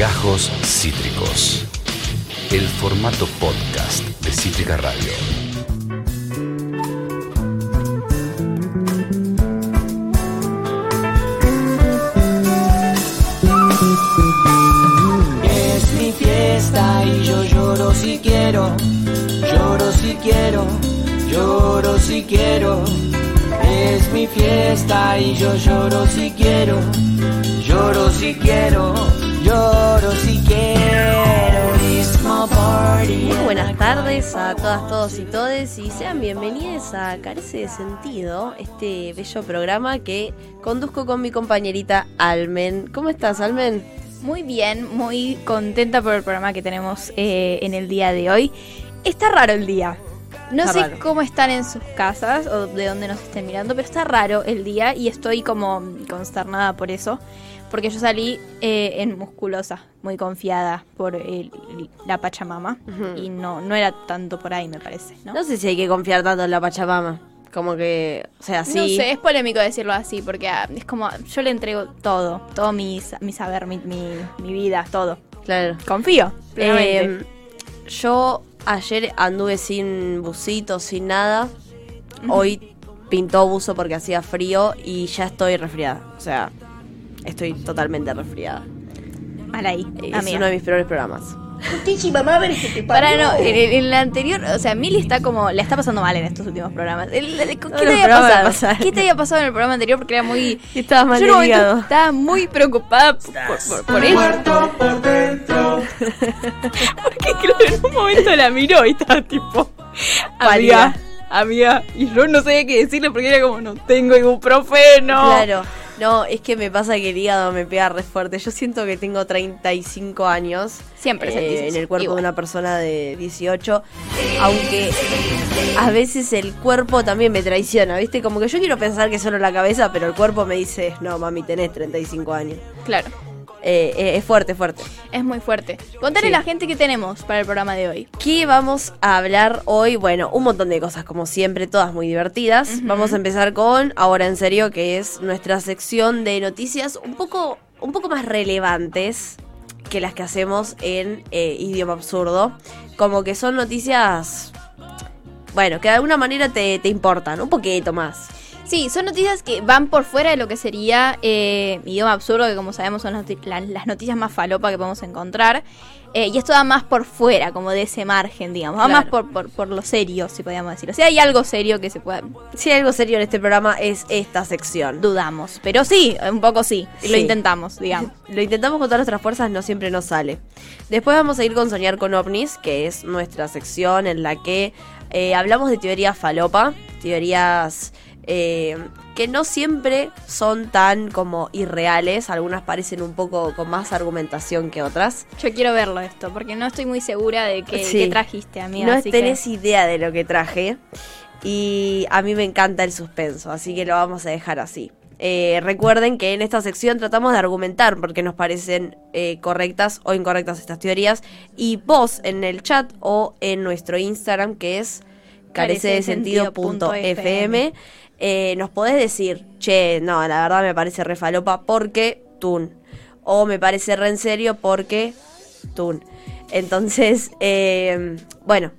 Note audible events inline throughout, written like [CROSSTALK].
Gajos Cítricos. El formato podcast de Cítrica Radio. Es mi fiesta y yo lloro si quiero, lloro si quiero, lloro si quiero. Es mi fiesta y yo lloro si quiero, lloro si quiero, lloro si quiero. Muy buenas tardes a todas, todos y todes y sean bienvenidos a Carece de Sentido, este bello programa que conduzco con mi compañerita Almen. ¿Cómo estás, Almen? Muy bien, muy contenta por el programa que tenemos eh, en el día de hoy. Está raro el día. No Está sé raro. cómo están en sus casas o de dónde nos estén mirando, pero está raro el día y estoy como consternada por eso. Porque yo salí eh, en musculosa, muy confiada por el- la Pachamama. Ujú. Y no, no era tanto por ahí, me parece, ¿no? No sé si hay que confiar tanto en la Pachamama. Como que, o sea, sí. No sé, es polémico decirlo así, porque ah, es como, yo le entrego todo, todo mi, mi saber, mi, mi, mi vida, todo. Claro. Confío. Eh, yo ayer anduve sin busito, sin nada. Hoy pintó buzo porque hacía frío y ya estoy resfriada. O sea, estoy totalmente resfriada. Mal ahí, Es amiga. uno de mis peores programas. Para no, en, la anterior, o sea, Mili está como, la está pasando mal en estos últimos programas. El- el- ¿Qué te los había programas pasado? pasaron. ¿Qué te había pasado en el programa anterior? Porque era muy... Estaba mal Yo en un del momento hígado. estaba muy preocupada por, por, por eso. Muerto por dentro. [LAUGHS] Porque claro, en un momento la miró y estaba tipo, Pálida. amiga, amiga. Y yo no sabía qué decirle porque era como, no tengo ibuprofeno. Claro. No, es que me pasa que el hígado me pega re fuerte. Yo siento que tengo 35 años. Siempre eh, sentís en el cuerpo Igual. de una persona de 18. Aunque a veces el cuerpo también me traiciona, ¿viste? Como que yo quiero pensar que solo la cabeza, pero el cuerpo me dice, no, mami, tenés 35 años. Claro, Eh, eh, es fuerte, fuerte. es muy fuerte. Contale Sí. a la gente que tenemos para el programa de hoy. ¿Qué vamos a hablar hoy? Bueno, un montón de cosas, como siempre, todas muy divertidas. Vamos a empezar con Ahora en serio, que es nuestra sección de noticias un poco, un poco más relevantes que las que hacemos en eh, idioma absurdo. Como que son noticias, bueno, que de alguna manera te, te importan, un poquito más. Sí, son noticias que van por fuera de lo que sería eh, idioma absurdo, que como sabemos son las noti- la- las noticias más falopa que podemos encontrar. Eh, y esto va más por fuera, como de ese margen, digamos. Va Claro. más por, por, por lo serio, si podríamos decirlo. Sea, hay algo serio que se pueda... Si hay algo serio en este programa es esta sección. Dudamos. Pero sí, un poco sí. Sí. Lo intentamos, digamos. [LAUGHS] Lo intentamos con todas nuestras fuerzas, no siempre nos sale. Después vamos a ir con Soñar con OVNIs, que es nuestra sección en la que eh, hablamos de teorías falopa, teorías eh, que no siempre son tan como irreales, algunas parecen un poco con más argumentación que otras. Yo quiero verlo esto, porque no estoy muy segura de qué, Sí. trajiste, amiga. no así tenés que- idea de lo que traje y a mí me encanta el suspenso, así que lo vamos a dejar así. Eh, recuerden que en esta sección tratamos de argumentar porque nos parecen eh, correctas o incorrectas estas teorías y vos en el chat o en nuestro Instagram que es carecedesentido.fm eh, nos podés decir, che, no, la verdad me parece re falopa porque tun o me parece re en serio porque tun. Entonces, [LAUGHS] eh, bueno,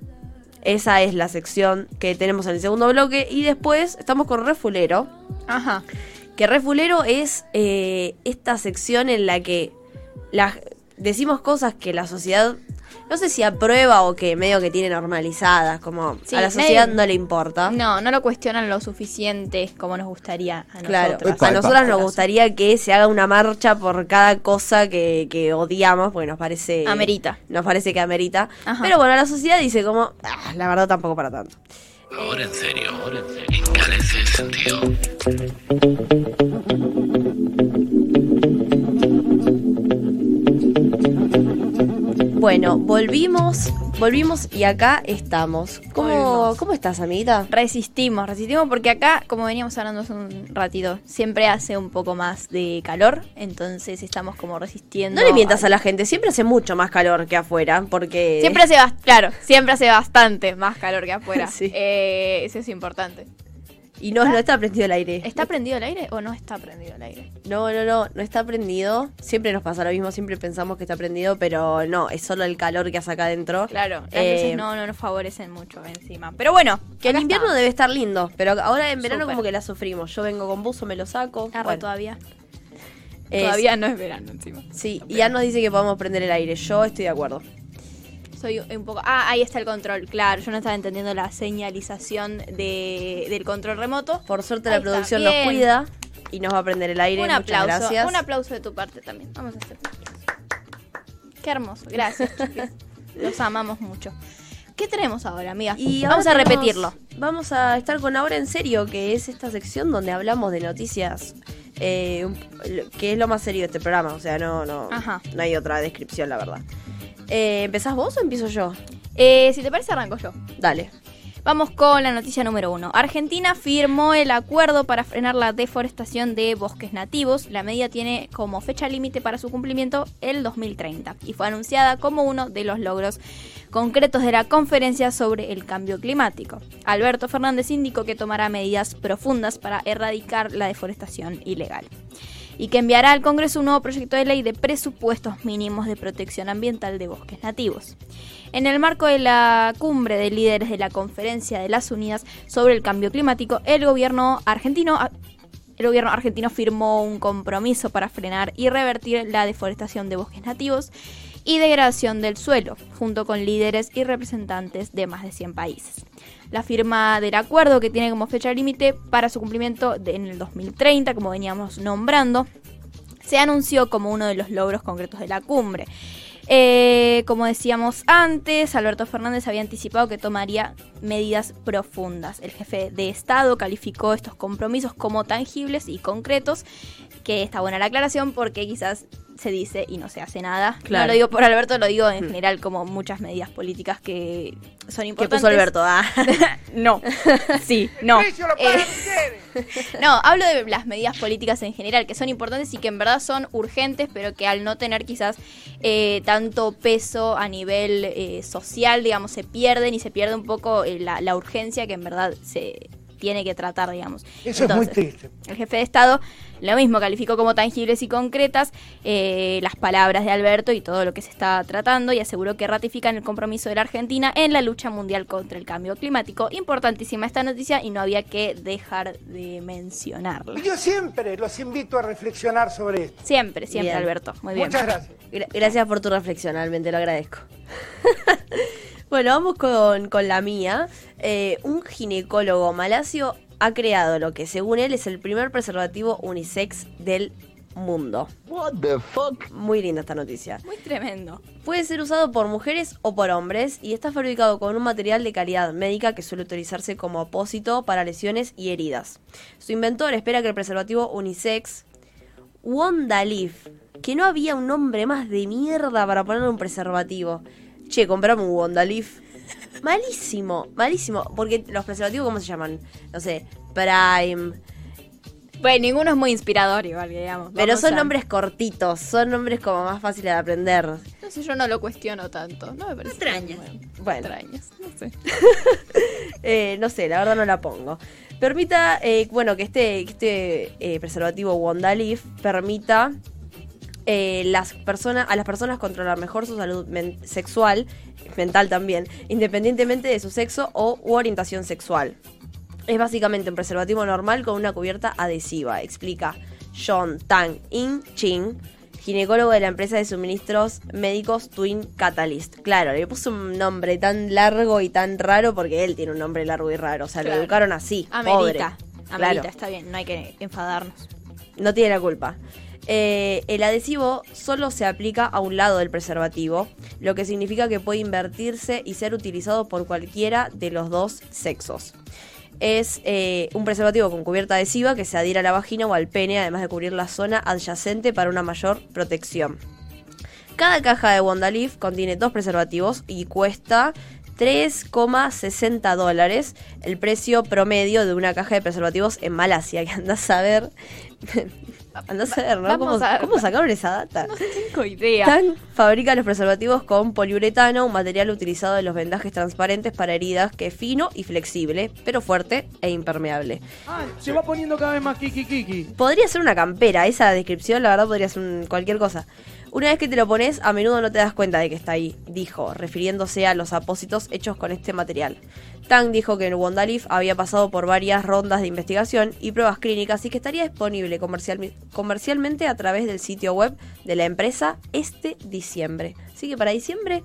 esa es la sección que tenemos en el segundo bloque. Y después estamos con Refulero. Ajá. Que Refulero es eh, esta sección en la que la- decimos cosas que la sociedad, no sé si aprueba o que medio que tiene normalizadas, como Sí, a la sociedad medio- no le importa. No, no lo cuestionan lo suficiente como nos gustaría a Claro, nosotros. a nosotras nos gustaría que se haga una marcha por cada cosa que, que odiamos, porque nos parece... Amerita. Nos parece que amerita. Ajá. Pero bueno, la sociedad dice como, "Ah, la verdad tampoco para tanto. Ahora en serio, ahora en serio. En Carece de Sentido. Bueno, volvimos, volvimos y acá estamos. ¿Cómo. ¿cómo estás, amiguita? Resistimos, resistimos porque acá, como veníamos hablando hace un ratito, siempre hace un poco más de calor, entonces estamos como resistiendo. No le mientas a la gente, siempre hace mucho más calor que afuera, porque... Siempre hace, bas- claro, siempre hace bastante más calor que afuera. [LAUGHS] Sí. Eh, eso es importante. Y no, no está prendido el aire. ¿Está prendido el aire o no está prendido el aire? No, no, no, no está prendido. Siempre nos pasa lo mismo, siempre pensamos que está prendido, pero no, es solo el calor que hace acá adentro. Claro, las Eh, luces no, no nos favorecen mucho encima. Pero bueno, Que acá invierno está. debe estar lindo, pero ahora en verano como que la sufrimos. Yo vengo con buzo, me lo saco. Arre, Bueno, todavía. es- Todavía no es verano encima. Sí, y ya nos dice que podemos prender el aire. Yo estoy de acuerdo. Soy un poco. Ah, ahí está el control. Claro, yo no estaba entendiendo la señalización de, del control remoto. Por suerte Ahí la producción nos cuida y nos va a prender el aire. Un Muchas aplauso. gracias. Un aplauso de tu parte también. Vamos a hacer. Qué hermoso. Gracias. [LAUGHS] Los amamos mucho. ¿Qué tenemos ahora, amiga? Y Vamos a tenemos- repetirlo. Vamos a estar con Ahora en Serio, que es esta sección donde hablamos de noticias, eh, que es lo más serio de este programa. O sea, no, no, Ajá. no hay otra descripción, la verdad. Eh, ¿Empezás vos o empiezo yo? Eh, si te parece, arranco yo. Dale. Vamos con la noticia número uno. Argentina firmó el acuerdo para frenar la deforestación de bosques nativos. La medida tiene como fecha límite para su cumplimiento el 2030 y fue anunciada como uno de los logros concretos de la conferencia sobre el cambio climático. Alberto Fernández indicó que tomará medidas profundas para erradicar la deforestación ilegal y que enviará al Congreso un nuevo proyecto de ley de presupuestos mínimos de protección ambiental de bosques nativos. En el marco de la cumbre de líderes de la Conferencia de las Unidas sobre el Cambio Climático, el gobierno argentino el gobierno argentino firmó un compromiso para frenar y revertir la deforestación de bosques nativos y degradación del suelo, junto con líderes y representantes de más de 100 países. La firma del acuerdo, que tiene como fecha límite para su cumplimiento de- en el 2030, como veníamos nombrando, se anunció como uno de los logros concretos de la cumbre. Eh, como decíamos antes, Alberto Fernández había anticipado que tomaría medidas profundas. El jefe de Estado calificó estos compromisos como tangibles y concretos, que está buena la aclaración porque quizás se dice y no se hace nada. Claro. No lo digo por Alberto, lo digo en general como muchas medidas políticas que son ¿Qué importantes. puso Alberto? Ah. [LAUGHS] no, [LAUGHS] sí, no. Eh, [LAUGHS] no, hablo de las medidas políticas en general, que son importantes y que en verdad son urgentes, pero que al no tener quizás eh, tanto peso a nivel eh, social, digamos, se pierden y se pierde un poco eh, la, la urgencia que en verdad se tiene que tratar, digamos. Eso es muy triste. El jefe de Estado lo mismo calificó como tangibles y concretas eh, las palabras de Alberto y todo lo que se está tratando y aseguró que ratifican el compromiso de la Argentina en la lucha mundial contra el cambio climático. Importantísima esta noticia y no había que dejar de mencionarla. Yo siempre los invito a reflexionar sobre esto. Siempre, siempre, Bien. Alberto. Muy bien. Muchas gracias. Gra- gracias por tu reflexión, Almen, te lo agradezco. [LAUGHS] bueno, vamos con, con la mía. Eh, un ginecólogo malasio ha creado lo que según él es el primer preservativo unisex del mundo. What the fuck? Muy linda esta noticia. Muy tremendo. Puede ser usado por mujeres o por hombres y está fabricado con un material de calidad médica que suele utilizarse como apósito para lesiones y heridas. Su inventor espera que el preservativo unisex Wondalif, que no había un nombre más de mierda para ponerle un preservativo. Che, comprame un Wondalif. Malísimo, malísimo, porque los preservativos ¿cómo se llaman? No sé, Prime, Bueno, ninguno es muy inspirador igual, digamos. pero son a- nombres cortitos, son nombres como más fáciles de aprender. No sé, yo no lo cuestiono tanto. No me parece. Extrañas. Bueno, Bueno. Extrañas, no sé. [LAUGHS] Eh, no sé, la verdad no la pongo. Permita, eh, bueno, que este, que este eh, preservativo Wondalif permita eh, las personas, a las personas controlar mejor su salud men- sexual, mental también, independientemente de su sexo o u orientación sexual. Es básicamente un preservativo normal con una cubierta adhesiva, explica John Tang In Ching, ginecólogo de la empresa de suministros médicos Twin Catalyst. Claro, le puso un nombre tan largo y tan raro porque él tiene un nombre largo y raro, o sea, Claro. lo educaron así. Amerita. pobre. Amerita, Claro. está bien, no hay que enfadarnos. No tiene la culpa. Eh, el adhesivo solo se aplica a un lado del preservativo, lo que significa que puede invertirse y ser utilizado por cualquiera de los dos sexos. Es eh, un preservativo con cubierta adhesiva que se adhiere a la vagina o al pene, además de cubrir la zona adyacente para una mayor protección. Cada caja de Wondalif contiene dos preservativos y cuesta 3,60 dólares, el precio promedio de una caja de preservativos en Malasia, que andás a ver Andá a saber, ¿no? ¿Cómo, a- cómo sacaron esa data? No tengo idea. Tang fabrica los preservativos con poliuretano, un material utilizado en los vendajes transparentes para heridas que es fino y flexible, pero fuerte e impermeable. Ah, se va poniendo cada vez más kiki kiki. Podría ser una campera, esa descripción la verdad podría ser un- cualquier cosa. Una vez que te lo pones, a menudo no te das cuenta de que está ahí, dijo, refiriéndose a los apósitos hechos con este material. Tang dijo que Wondalif había pasado por varias rondas de investigación y pruebas clínicas y que estaría disponible comercial- comercialmente a través del sitio web de la empresa este diciembre. Así que para diciembre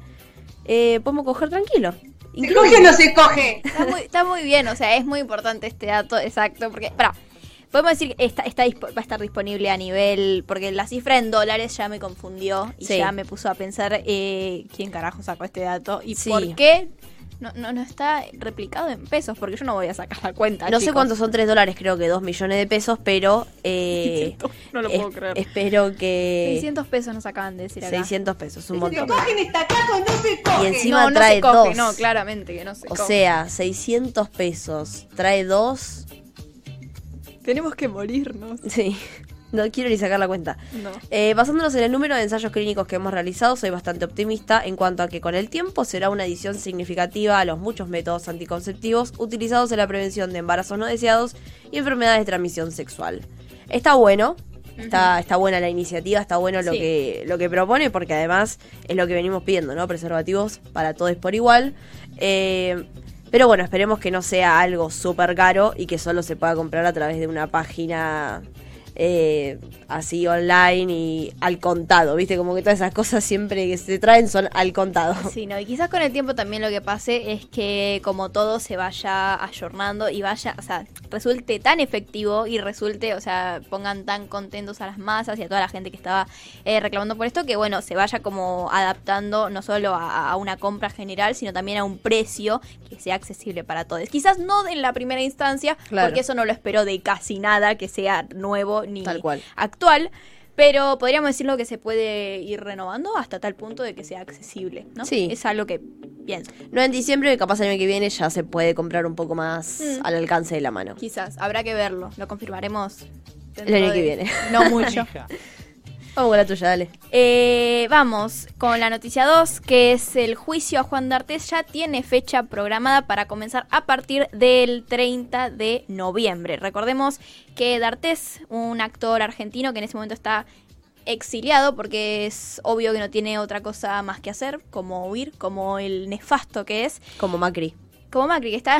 eh, podemos coger tranquilo. ¿Se Incluso- coge o no se coge? Está muy, está muy bien, o sea, es muy importante este dato, exacto, porque, para, podemos decir que está, está va a estar disponible a nivel, porque la cifra en dólares ya me confundió y Sí. ya me puso a pensar eh, quién carajo sacó este dato y Sí. por qué no, no, no está replicado en pesos, porque yo no voy a sacar la cuenta. No sé cuántos son 3 dólares, creo que 2 millones de pesos, pero eh, No lo es- puedo creer. espero que... 600 pesos nos acaban de decir acá. 600 pesos, un ¿Se montón. coge en esta casa o no se coge? Y encima no, no trae se coge, dos. no, claramente que no se O coge. sea, 600 pesos, trae dos. Tenemos que morirnos. Sí, no quiero ni sacar la cuenta. No. Eh, basándonos en el número de ensayos clínicos que hemos realizado, soy bastante optimista en cuanto a que con el tiempo será una adición significativa a los muchos métodos anticonceptivos utilizados en la prevención de embarazos no deseados y enfermedades de transmisión sexual. Está bueno, está, está buena la iniciativa, está bueno lo, Sí. que, lo que propone, porque además es lo que venimos pidiendo, ¿no? Preservativos para todos por igual. Eh, pero bueno, esperemos que no sea algo súper caro y que solo se pueda comprar a través de una página eh, así online y al contado, ¿viste? Como que todas esas cosas siempre que se traen son al contado. [LAUGHS] Sí, no, y quizás con el tiempo también lo que pase es que como todo se vaya ayornando y vaya, o sea, resulte tan efectivo y resulte, o sea, pongan tan contentos a las masas y a toda la gente que estaba eh, reclamando por esto, que bueno, se vaya como adaptando no solo a, a una compra general, sino también a un precio que sea accesible para todos. Quizás no en la primera instancia, Claro. porque eso no lo espero de casi nada que sea nuevo ni Tal cual. actual. Pero podríamos decirlo que se puede ir renovando hasta tal punto de que sea accesible, ¿no? Sí. Es algo que pienso. No en diciembre, capaz el año que viene ya se puede comprar un poco más Mm. al alcance de la mano. Quizás, habrá que verlo. Lo confirmaremos. El año que de- viene. No mucho. Vamos con la tuya, dale. Eh, vamos con la noticia 2, que es el juicio a Juan D'Artes. Ya tiene fecha programada para comenzar a partir del 30 de noviembre. Recordemos que D'Artes, un actor argentino que en ese momento está exiliado porque es obvio que no tiene otra cosa más que hacer, como huir, como el nefasto que es. Como Macri. como Macri, que está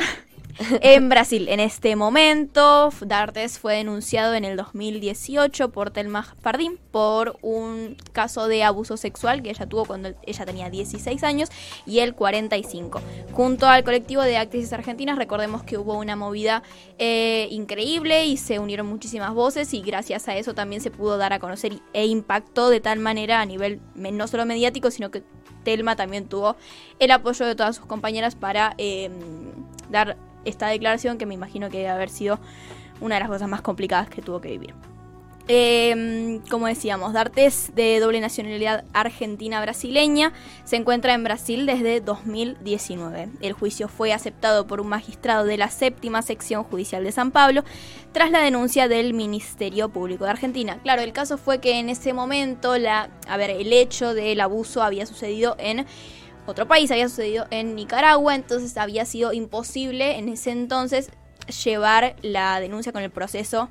[LAUGHS] en Brasil en este momento. D'Artes fue denunciado en el 2018 por Telma Fardín por un caso de abuso sexual que ella tuvo cuando ella tenía 16 años y él 45. Junto al colectivo de actrices argentinas, recordemos que hubo una movida eh, increíble y se unieron muchísimas voces y gracias a eso también se pudo dar a conocer e impactó de tal manera a nivel no solo mediático, sino que Telma también tuvo el apoyo de todas sus compañeras para eh, dar esta declaración que me imagino que debe haber sido una de las cosas más complicadas que tuvo que vivir. Eh, como decíamos, D'Artes, de doble nacionalidad argentina-brasileña, se encuentra en Brasil desde 2019. El juicio fue aceptado por un magistrado de la séptima sección judicial de San Pablo tras la denuncia del Ministerio Público de Argentina. Claro, el caso fue que en ese momento la, a ver, el hecho del abuso había sucedido en otro país, había sucedido en Nicaragua, entonces había sido imposible en ese entonces llevar la denuncia con el proceso.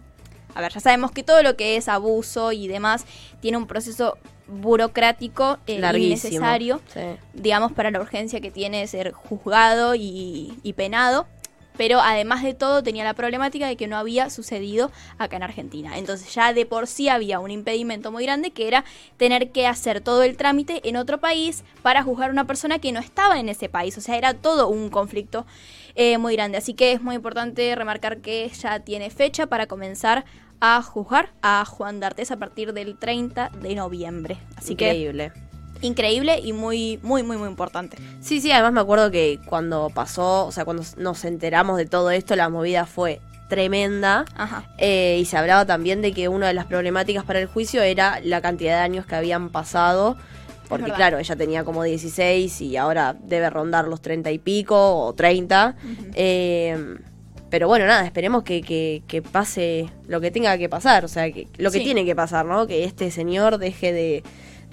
A ver, ya sabemos que todo lo que es abuso y demás tiene un proceso burocrático eh, innecesario, Sí. digamos, para la urgencia que tiene de ser juzgado y, y penado. Pero además de todo tenía la problemática de que no había sucedido acá en Argentina. Entonces ya de por sí había un impedimento muy grande que era tener que hacer todo el trámite en otro país para juzgar a una persona que no estaba en ese país. O sea, era todo un conflicto eh, muy grande. Así que es muy importante remarcar que ya tiene fecha para comenzar a juzgar a Juan D'Artes a partir del 30 de noviembre. Así que Increíble. y muy, muy, muy, muy importante. Sí, sí, además me acuerdo que cuando pasó, o sea, cuando nos enteramos de todo esto, la movida fue tremenda. Ajá. Eh, y se hablaba también de que una de las problemáticas para el juicio era la cantidad de años que habían pasado. Porque claro, ella tenía como 16 y ahora debe rondar los 30 y pico o 30. Eh, pero bueno, nada, esperemos que, que- que pase lo que tenga que pasar, o sea, que, lo que Sí. tiene que pasar, ¿no? Que este señor deje de,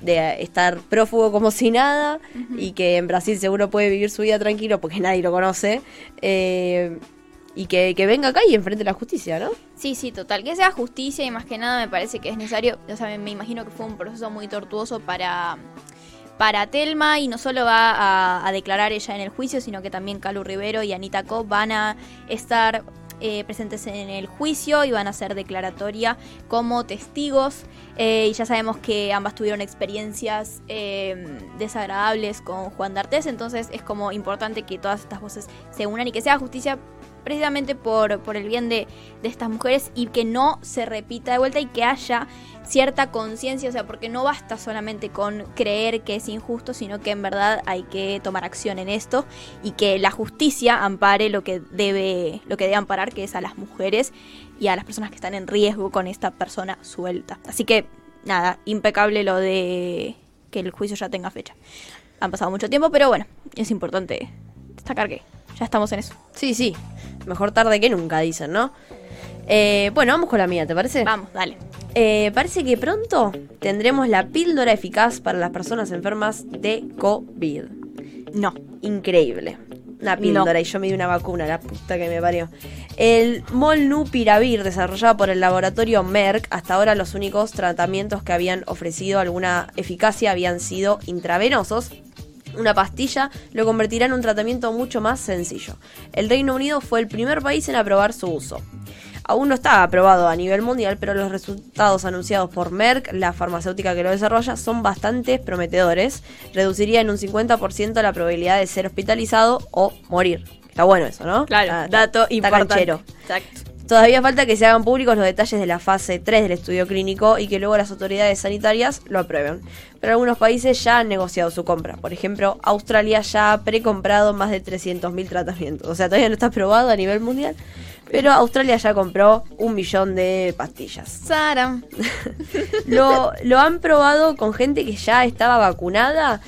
de estar prófugo como si nada y que en Brasil seguro puede vivir su vida tranquilo porque nadie lo conoce. eh, y que, que venga acá y enfrente la justicia, ¿no? Sí, sí, total. Que sea justicia y más que nada me parece que es necesario. O sea, me, me imagino que fue un proceso muy tortuoso para, para Telma y no solo va a, a declarar ella en el juicio, sino que también Calu Rivero y Anita Co van a estar eh, presentes en el juicio y van a hacer declaratoria como testigos. Eh, y ya sabemos que ambas tuvieron experiencias eh, desagradables con Juan D'Artes, entonces es como importante que todas estas voces se unan y que sea justicia precisamente por, por el bien de, de estas mujeres y que no se repita de vuelta y que haya cierta conciencia, o sea, porque no basta solamente con creer que es injusto, sino que en verdad hay que tomar acción en esto y que la justicia ampare lo que debe, lo que debe amparar, que es a las mujeres y a las personas que están en riesgo con esta persona suelta. Así que, nada, impecable lo de que el juicio ya tenga fecha. Han pasado mucho tiempo, pero bueno, es importante destacar que ya estamos en eso. Sí, sí. Mejor tarde que nunca, dicen, ¿no? Eh, bueno, vamos con la mía, ¿te parece? Vamos, dale. Eh, parece que pronto tendremos la píldora eficaz para las personas enfermas de COVID. No. Increíble. Una píldora y yo me di una vacuna, la puta que me parió. El Molnupiravir, desarrollado por el laboratorio Merck, hasta ahora los únicos tratamientos que habían ofrecido alguna eficacia habían sido intravenosos. Una pastilla lo convertirá en un tratamiento mucho más sencillo. El Reino Unido fue el primer país en aprobar su uso. Aún no está aprobado a nivel mundial, pero los resultados anunciados por Merck, la farmacéutica que lo desarrolla, son bastante prometedores. Reduciría en un 50% la probabilidad de ser hospitalizado o morir. Está bueno eso, ¿no? Está- dato está importante. Exacto. Todavía falta que se hagan públicos los detalles de la fase 3 del estudio clínico y que luego las autoridades sanitarias lo aprueben. Pero algunos países ya han negociado su compra. Por ejemplo, Australia ya ha precomprado más de 300.000 tratamientos. O sea, todavía no está aprobado a nivel mundial. Pero Australia ya compró un millón de pastillas. Saram. [LAUGHS] Lo, lo han probado con gente que ya estaba vacunada.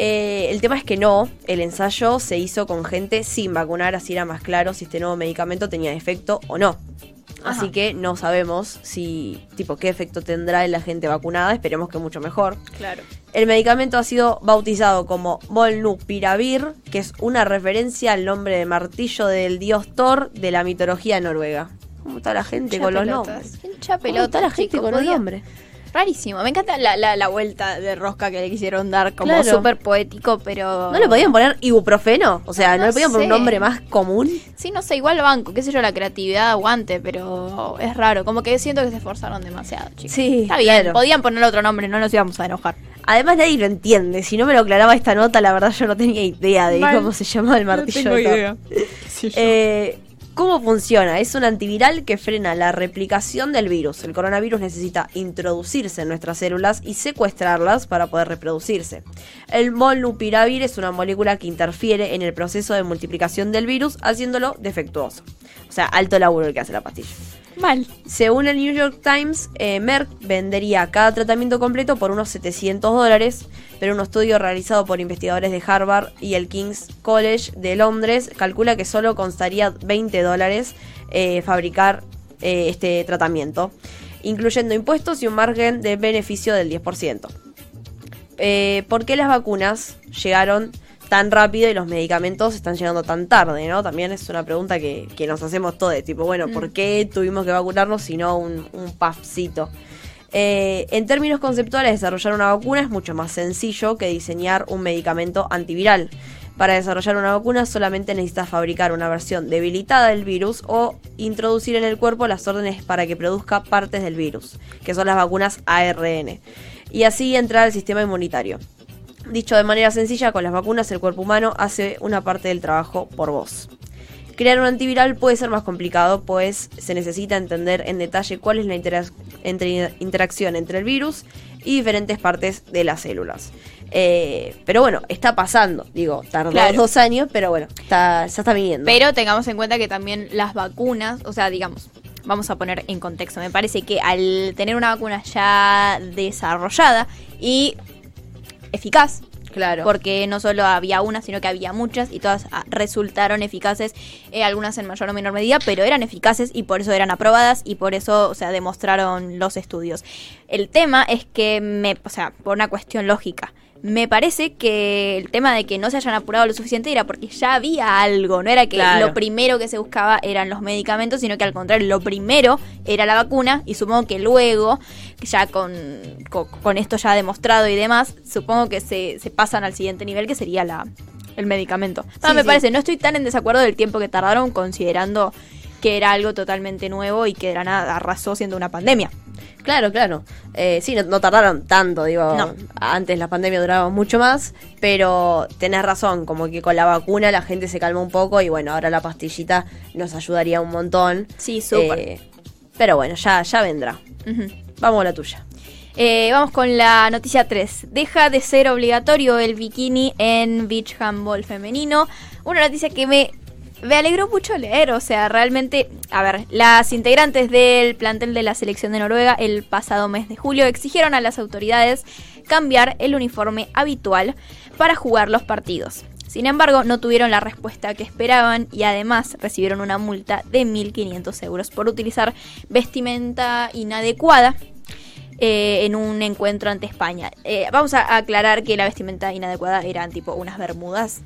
Eh, el tema es que no, el ensayo se hizo con gente sin vacunar, así era más claro si este nuevo medicamento tenía efecto o no. Así que no sabemos si, tipo, qué efecto tendrá en la gente vacunada, esperemos que mucho mejor. Claro. El medicamento ha sido bautizado como Molnupiravir, que es una referencia al nombre de martillo del dios Thor de la mitología noruega. ¿Cómo está la gente Hincha con los nombres? ¿Cómo está la gente chico? con los nombres? Rarísimo. Me encanta la, la, la vuelta de rosca que le quisieron dar como Claro. súper poético, pero... ¿No le podían poner ibuprofeno? O sea, ¿no, No le podían poner un nombre más común? Sí, no sé, igual banco, qué sé yo, la creatividad aguante, pero es raro. Como que siento que se esforzaron demasiado, chicos. Sí, Está bien, claro. podían poner otro nombre, no nos íbamos a enojar. Además nadie lo entiende. Si no me lo aclaraba esta nota, la verdad yo no tenía idea de Mal. cómo se llama el martillo de Thor. [LAUGHS] Eh, ¿Cómo funciona? Es un antiviral que frena la replicación del virus. El coronavirus necesita introducirse en nuestras células y secuestrarlas para poder reproducirse. El molnupiravir es una molécula que interfiere en el proceso de multiplicación del virus, haciéndolo defectuoso. O sea, alto laburo el que hace la pastilla. Mal. Según el New York Times, eh, Merck vendería cada tratamiento completo por unos 700 dólares, pero un estudio realizado por investigadores de Harvard y el King's College de Londres calcula que solo constaría 20 dólares eh, fabricar eh, este tratamiento, incluyendo impuestos y un margen de beneficio del 10%. Eh, ¿Por qué las vacunas llegaron tan rápido y los medicamentos están llegando tan tarde, ¿no? También es una pregunta que, que nos hacemos todos, tipo, bueno, ¿por qué tuvimos que vacunarnos si no un, un puffcito? Eh, en términos conceptuales, desarrollar una vacuna es mucho más sencillo que diseñar un medicamento antiviral. Para desarrollar una vacuna solamente necesitas fabricar una versión debilitada del virus o introducir en el cuerpo las órdenes para que produzca partes del virus, que son las vacunas ARN, y así entrar al sistema inmunitario. Dicho de manera sencilla, con las vacunas el cuerpo humano hace una parte del trabajo por vos. Crear un antiviral puede ser más complicado, pues se necesita entender en detalle cuál es la entre- interacción entre el virus y diferentes partes de las células. Eh, pero bueno, está pasando. Digo, tardó Claro. dos años, pero bueno, está, ya está viniendo. Pero tengamos en cuenta que también las vacunas, o sea, digamos, vamos a poner en contexto, me parece que al tener una vacuna ya desarrollada y eficaz, Claro. Porque no solo había una, sino que había muchas y todas ah, resultaron eficaces, eh, algunas en mayor o menor medida, pero eran eficaces y por eso eran aprobadas y por eso, o sea, demostraron los estudios. El tema es que me, o sea, por una cuestión lógica. Me parece que el tema de que no se hayan apurado lo suficiente era porque ya había algo, no era que Claro. lo primero que se buscaba eran los medicamentos, sino que al contrario, lo primero era la vacuna y supongo que luego, ya con, con, con esto ya demostrado y demás, supongo que se, se pasan al siguiente nivel que sería la, el medicamento. No, Sí, me sí. parece, no estoy tan en desacuerdo del tiempo que tardaron considerando que era algo totalmente nuevo y que de la nada arrasó siendo una pandemia. Claro, claro. Eh, sí, no, no tardaron tanto, digo. No. Antes la pandemia duraba mucho más, pero tenés razón, como que con la vacuna la gente se calmó un poco y bueno, ahora la pastillita nos ayudaría un montón. Sí, súper. Eh, pero bueno, ya, ya vendrá. Vamos a la tuya. Eh, vamos con la noticia 3. Deja de ser obligatorio el bikini en beach handball femenino. Una noticia que me, me alegró mucho leer. O sea, realmente, a ver, las integrantes del plantel de la selección de Noruega el pasado mes de julio exigieron a las autoridades cambiar el uniforme habitual para jugar los partidos. Sin embargo, no tuvieron la respuesta que esperaban y además recibieron una multa de 1.500 euros por utilizar vestimenta inadecuada eh, en un encuentro ante España. Eh, vamos a aclarar que la vestimenta inadecuada eran tipo unas bermudas.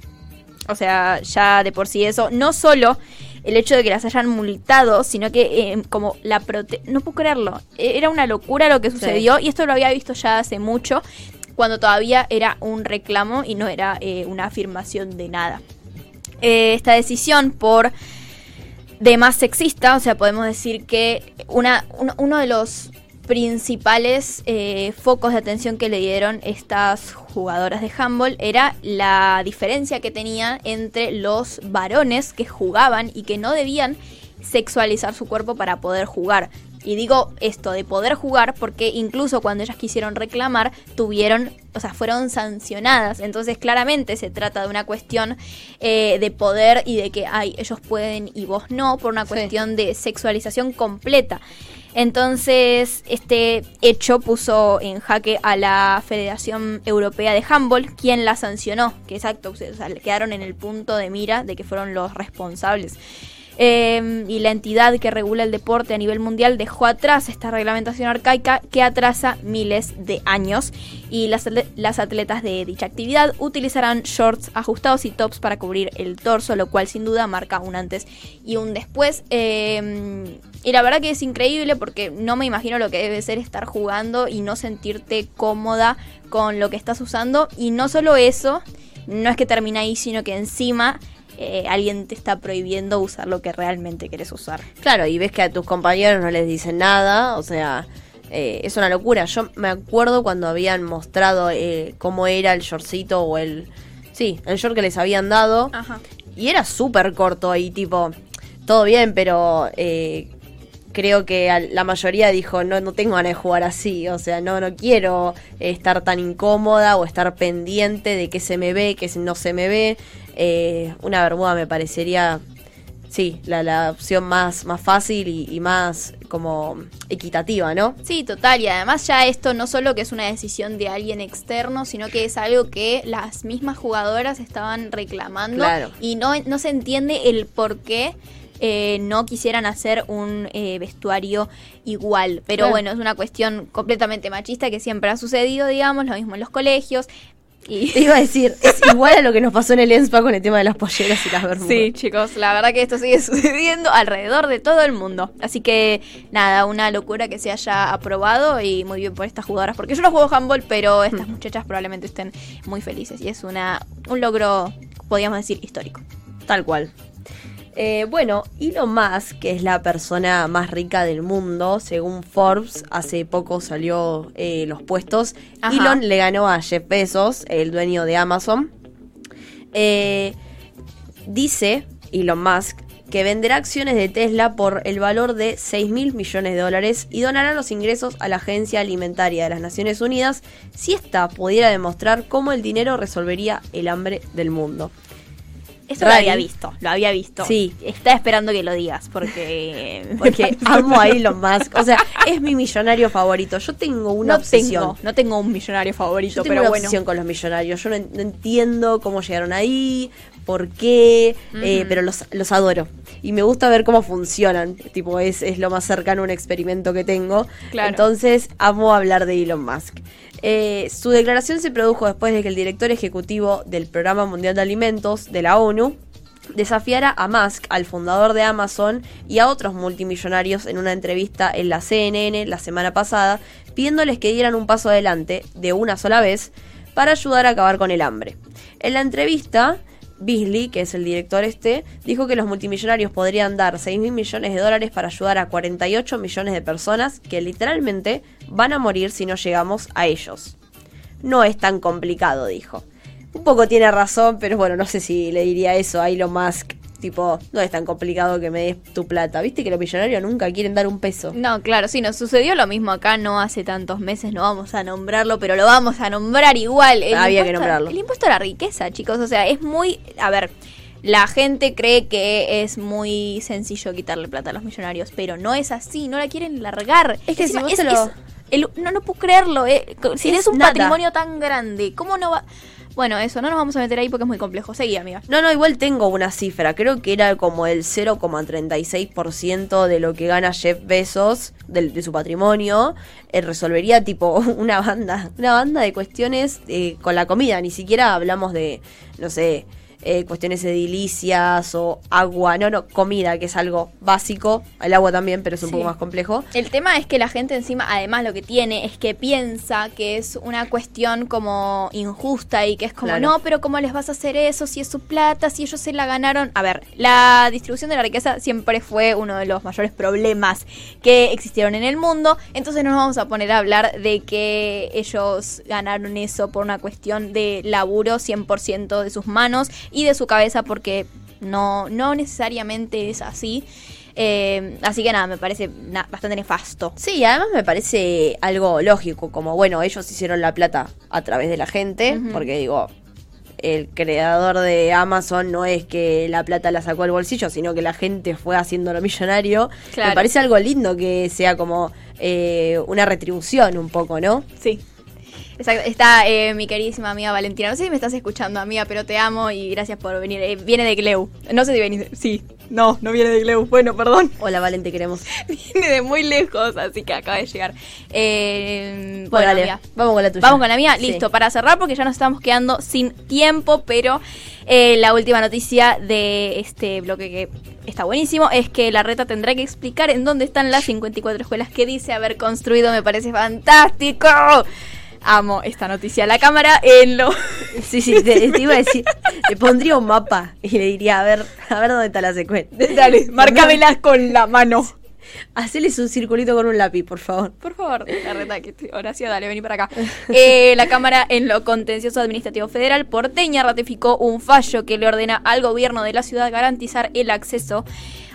O sea, ya de por sí eso, no solo el hecho de que las hayan multado, sino que eh, como la prote... No puedo creerlo. Eh, Era una locura lo que sucedió y esto lo había visto ya hace mucho, cuando todavía era un reclamo y no era eh, una afirmación de nada. Eh, esta decisión por de más sexista, o sea, podemos decir que una, uno, uno de los principales eh, focos de atención que le dieron estas jugadoras de handball era la diferencia que tenía entre los varones que jugaban y que no debían sexualizar su cuerpo para poder jugar. Y digo esto de poder jugar porque incluso cuando ellas quisieron reclamar, tuvieron, o sea, fueron sancionadas. Entonces claramente se trata de una cuestión eh, de poder y de que ay, ellos pueden y vos no, por una Sí. cuestión de sexualización completa. Entonces, este hecho puso en jaque a la Federación Europea de Handball, quien la sancionó, que exacto, quedaron en el punto de mira de que fueron los responsables. Eh, y la entidad que regula el deporte a nivel mundial dejó atrás esta reglamentación arcaica que atrasa miles de años y las, atle- las atletas de dicha actividad utilizarán shorts ajustados y tops para cubrir el torso, lo cual sin duda marca un antes y un después. Eh, y la verdad que es increíble porque no me imagino lo que debe ser estar jugando y no sentirte cómoda con lo que estás usando. Y no solo eso, no es que termina ahí, sino que encima eh, alguien te está prohibiendo usar lo que realmente querés usar. Claro, y ves que a tus compañeros no les dicen nada, o sea, eh, es una locura. Yo me acuerdo cuando habían mostrado eh, cómo era el shortcito o el... Sí, el short que les habían dado. Ajá. Y era súper corto y tipo, todo bien, pero creo que la mayoría dijo, no, no tengo ganas de jugar así, o sea, no, no quiero eh, estar tan incómoda o estar pendiente de qué se me ve, qué se- no se me ve. Eh, una bermuda me parecería, sí, la, la opción más, más fácil y, y más como equitativa, ¿no? Sí, total. Y además ya esto no solo que es una decisión de alguien externo, sino que es algo que las mismas jugadoras estaban reclamando. Claro. Y no, no se entiende el por qué eh, no quisieran hacer un eh, vestuario igual. Pero Claro. bueno, es una cuestión completamente machista que siempre ha sucedido, digamos, lo mismo en los colegios. Y... Te iba a decir, [LAUGHS] es igual a lo que nos pasó en el ENSPA con el tema de las polleras y las bermudas. Sí, chicos, la verdad que esto sigue [LAUGHS] sucediendo alrededor de todo el mundo. Así que nada, una locura que se haya aprobado y muy bien por estas jugadoras, porque yo no juego handball, pero estas muchachas probablemente estén muy felices y es una un logro, podríamos decir, histórico. Tal cual. Eh, bueno, Elon Musk, que es la persona más rica del mundo, según Forbes, hace poco salió eh, los puestos. Ajá. Elon le ganó a Jeff Bezos, el dueño de Amazon. Eh, dice Elon Musk que venderá acciones de Tesla por el valor de 6 mil millones de dólares y donará los ingresos a la Agencia Alimentaria de las Naciones Unidas si ésta pudiera demostrar cómo el dinero resolvería el hambre del mundo. Esto lo había visto, lo había visto. Sí. Estaba esperando que lo digas, porque... [LAUGHS] Porque [LAUGHS] amo a Elon Musk. O sea, es mi millonario favorito. Yo tengo una no obsesión. tengo, no tengo un millonario favorito, Yo tengo pero una bueno. obsesión con los millonarios. Yo no, en- no entiendo cómo llegaron ahí, por qué, eh, pero los, los adoro. Y me gusta ver cómo funcionan. Tipo, es, es lo más cercano a un experimento que tengo. Claro. Entonces, amo hablar de Elon Musk. Eh, su declaración se produjo después de que el director ejecutivo del Programa Mundial de Alimentos de la ONU desafiara a Musk, al fundador de Amazon, y a otros multimillonarios en una entrevista en la CNN la semana pasada, pidiéndoles que dieran un paso adelante de una sola vez para ayudar a acabar con el hambre. En la entrevista, Beasley, que es el director este, dijo que los multimillonarios podrían dar 6 mil millones de dólares para ayudar a 48 millones de personas que literalmente van a morir si no llegamos a ellos. No es tan complicado, dijo. Un poco tiene razón, pero bueno, no sé si le diría eso a Elon Musk. Tipo, no es tan complicado que me des tu plata. Viste que los millonarios nunca quieren dar un peso. No, claro, sí, nos sucedió lo mismo acá no hace tantos meses, no vamos a nombrarlo, pero lo vamos a nombrar igual. El Había que impuesto- nombrarlo. El impuesto a la riqueza, chicos, o sea, es muy... A ver, la gente cree que es muy sencillo quitarle plata a los millonarios, pero no es así, no la quieren largar. Es que si te lo- el- no, no puedo creerlo, eh. si Es eres un nada. patrimonio tan grande, ¿cómo no va...? Bueno, eso, no nos vamos a meter ahí porque es muy complejo. Seguí, amiga. No, no, igual tengo una cifra. Creo que era como el 0,36% de lo que gana Jeff Bezos de, su patrimonio. eh, resolvería tipo [LAUGHS] una banda, una banda de cuestiones eh, con la comida. Ni siquiera hablamos de, no sé, eh, cuestiones edilicias o agua. No, no, comida, que es algo básico. El agua también, pero es un Sí. poco más complejo. El tema es que la gente encima, además lo que tiene es que piensa que es una cuestión como injusta y que es como, Claro. no, pero ¿cómo les vas a hacer eso si es su plata, si ellos se la ganaron? A ver, la distribución de la riqueza siempre fue uno de los mayores problemas que existieron en el mundo, entonces no nos vamos a poner a hablar de que ellos ganaron eso por una cuestión de laburo 100% de sus manos y de su cabeza porque no, no necesariamente es así. Eh, así que nada, me parece na- bastante nefasto. Sí, además me parece algo lógico, como bueno, ellos hicieron la plata a través de la gente, porque digo, el creador de Amazon no es que la plata la sacó del bolsillo, sino que la gente fue haciéndolo millonario. Claro. Me parece algo lindo que sea como eh, una retribución un poco, ¿no? Sí. Exacto. Está eh, mi queridísima amiga Valentina. No sé si me estás escuchando, amiga, pero te amo y gracias por venir. Eh, viene de Gleu. No sé si venís. de- Sí. No, no viene de Gleu. Bueno, perdón. Hola, Valen, te queremos. [LAUGHS] Viene de muy lejos, así que acaba de llegar. Eh, Bueno, bueno, dale, amiga. vamos con la tuya. Vamos con la mía, Sí. listo, para cerrar porque ya nos estamos quedando sin tiempo, pero eh, la última noticia de este bloque que está buenísimo es que la reta tendrá que explicar en dónde están las 54 escuelas que dice haber construido, me parece fantástico. Amo esta noticia. La cámara en lo... [LAUGHS] Sí, sí, te, te iba a decir, le pondría un mapa y le diría, a ver, a ver dónde está la secuencia. Dale, [LAUGHS] márcamelas con la mano. [LAUGHS] Haceles un circulito con un lápiz, por favor. Por favor, la reta, que estoy- Horacio, dale, vení para acá. [LAUGHS] Eh, la Cámara en lo Contencioso Administrativo Federal porteña ratificó un fallo que le ordena al gobierno de la ciudad garantizar el acceso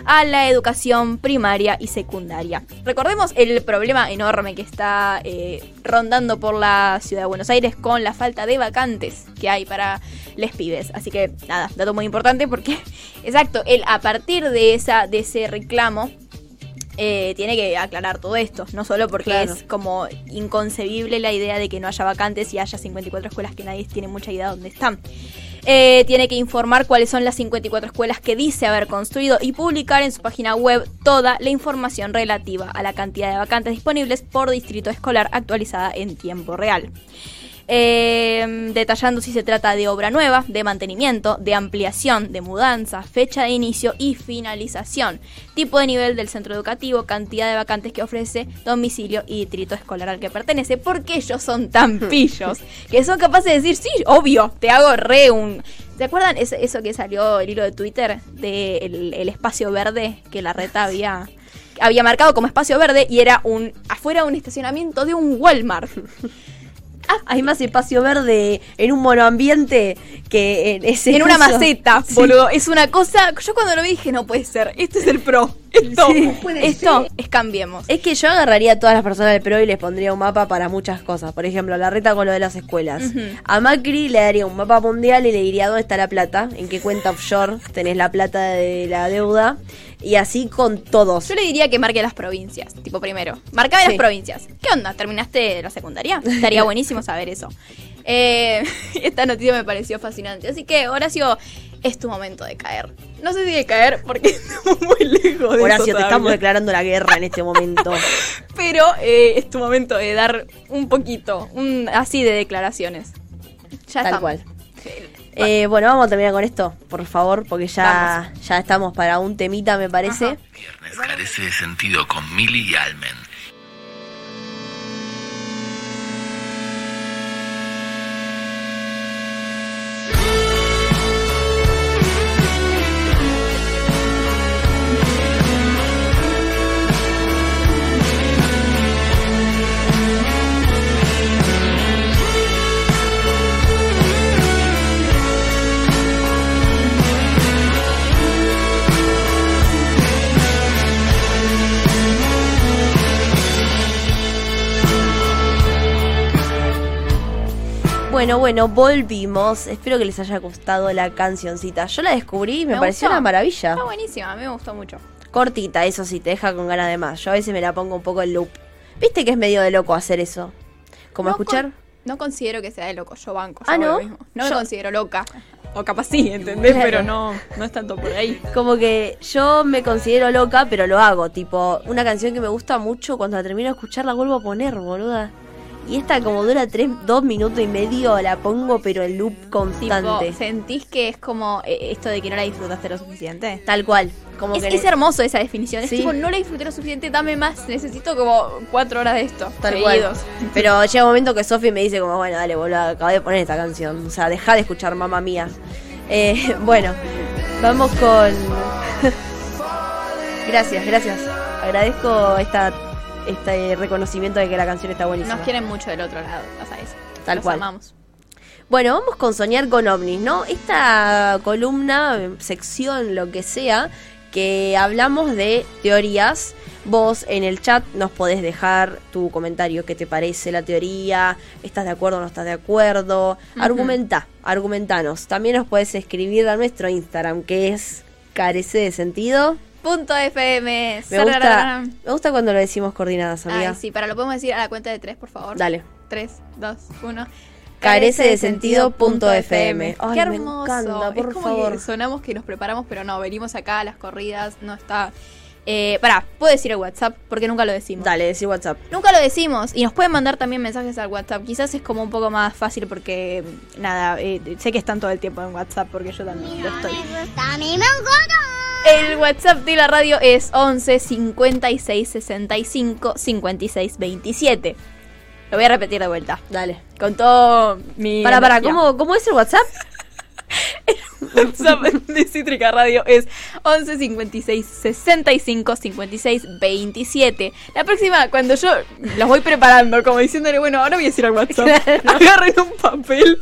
a la educación primaria y secundaria. Recordemos el problema enorme que está eh, rondando por la ciudad de Buenos Aires con la falta de vacantes que hay para les pibes. Así que nada, dato muy importante porque, [LAUGHS] exacto, él a partir de, esa, de ese reclamo eh, tiene que aclarar todo esto, no solo porque Claro. es como inconcebible la idea de que no haya vacantes y haya 54 escuelas que nadie tiene mucha idea de dónde están. Eh, tiene que informar cuáles son las 54 escuelas que dice haber construido y publicar en su página web toda la información relativa a la cantidad de vacantes disponibles por distrito escolar actualizada en tiempo real. Eh, detallando si se trata de obra nueva, de mantenimiento, de ampliación, de mudanza, fecha de inicio y finalización, tipo de nivel del centro educativo, cantidad de vacantes que ofrece, domicilio y distrito escolar al que pertenece, porque ellos son tan [LAUGHS] pillos que son capaces de decir, sí, obvio, te hago re un... ¿Se acuerdan eso que salió el hilo de Twitter del el espacio verde que la reta había había marcado como espacio verde y era un afuera un estacionamiento de un Walmart? [LAUGHS] hay más espacio verde en un monoambiente que en ese en una maceta, Sí. boludo. Es una cosa. Yo cuando lo vi dije, no puede ser. Este es el pro. Esto, Sí. esto es cambiemos. Es que yo agarraría a todas las personas del PRO y les pondría un mapa para muchas cosas. Por ejemplo, la reta con lo de las escuelas. A Macri le daría un mapa mundial y le diría dónde está la plata, en qué cuenta offshore tenés la plata de la deuda. Y así con todos. Yo le diría que marque las provincias, tipo primero. Marcame Sí. las provincias. ¿Qué onda? ¿Terminaste la secundaria? Estaría [LAUGHS] buenísimo saber eso. Eh, [LAUGHS] esta noticia me pareció fascinante. Así que, Horacio, es tu momento de caer. No sé si de caer porque [LAUGHS] estamos muy lejos de Horacio, te estamos declarando la guerra en este momento. Pero eh, es tu momento de dar un poquito, un, así de declaraciones. Ya Tal estamos. cual. Eh, bueno, vamos a terminar con esto, por favor, porque ya, ya estamos para un temita, me parece. Ajá. Viernes carece de sentido con Mili y Almen. Bueno, bueno, volvimos. Espero que les haya gustado la cancioncita. Yo la descubrí y me, Me pareció gustó. una maravilla. Está buenísima, a mí me gustó mucho. Cortita, eso sí, te deja con ganas de más. Yo a veces me la pongo un poco en loop. ¿Viste que es medio de loco hacer eso? Como No escuchar. con- no considero que sea de loco, yo banco. yo Ah, hago lo ¿no? mismo. No me Yo- considero loca. O capaz sí, ¿entendés? Claro. Pero no, no es tanto por ahí. Como que yo me considero loca, pero lo hago. Tipo, una canción que me gusta mucho, cuando la termino de escuchar la vuelvo a poner, boluda. Y esta como dura tres, dos minutos y medio, la pongo pero en loop constante. Tipo, ¿sentís que es como eh, esto de que no la disfrutaste lo suficiente? Tal cual. Como Es, que es hermoso esa definición. Es Sí. tipo, no la disfruté lo suficiente, dame más. Necesito como cuatro horas de esto. Tal cual. seguidos. [LAUGHS] Pero llega un momento que Sofi me dice como, bueno, dale, boludo, acabé de poner esta canción. O sea, deja de escuchar mamá mía. Eh, [LAUGHS] bueno, vamos con... [LAUGHS] gracias, gracias. Agradezco esta, este reconocimiento de que la canción está buenísima. Nos quieren mucho del otro lado, ya sabes. Tal Los cual. amamos. Bueno, vamos con Soñar con ovnis, ¿no? Esta columna, eh, sección, lo que sea, que hablamos de teorías. Vos en el chat nos podés dejar tu comentario, qué te parece la teoría, estás de acuerdo o no estás de acuerdo. Argumenta, argumentanos. También nos podés escribir a nuestro Instagram, que es carece de sentido. Punto FM. Me gusta, me gusta cuando lo decimos coordinadas, amiga. Ay, sí, para lo podemos decir a la cuenta de tres, por favor. Dale. Tres, dos, uno. Carece de sentido punto FM. Ay, Qué me hermoso. encanta, por es como favor. que sonamos que nos preparamos, pero no, venimos acá a las corridas, no está. Eh, pará, puedo decir el WhatsApp porque nunca lo decimos. Dale, decí WhatsApp. Nunca lo decimos y nos pueden mandar también mensajes al WhatsApp. Quizás es como un poco más fácil porque, nada, eh, sé que están todo el tiempo en WhatsApp porque yo también lo estoy. El WhatsApp de la radio es 11 56 65 56 27. Lo voy a repetir de vuelta. Dale. Con todo mi. Para, para. ¿cómo, ¿cómo es el WhatsApp? [LAUGHS] WhatsApp de Cítrica Radio es 11 56 65 56 27. La próxima, cuando yo los voy preparando, como diciéndole, bueno, ahora voy a decir al WhatsApp, [LAUGHS] [LAUGHS] agarren un papel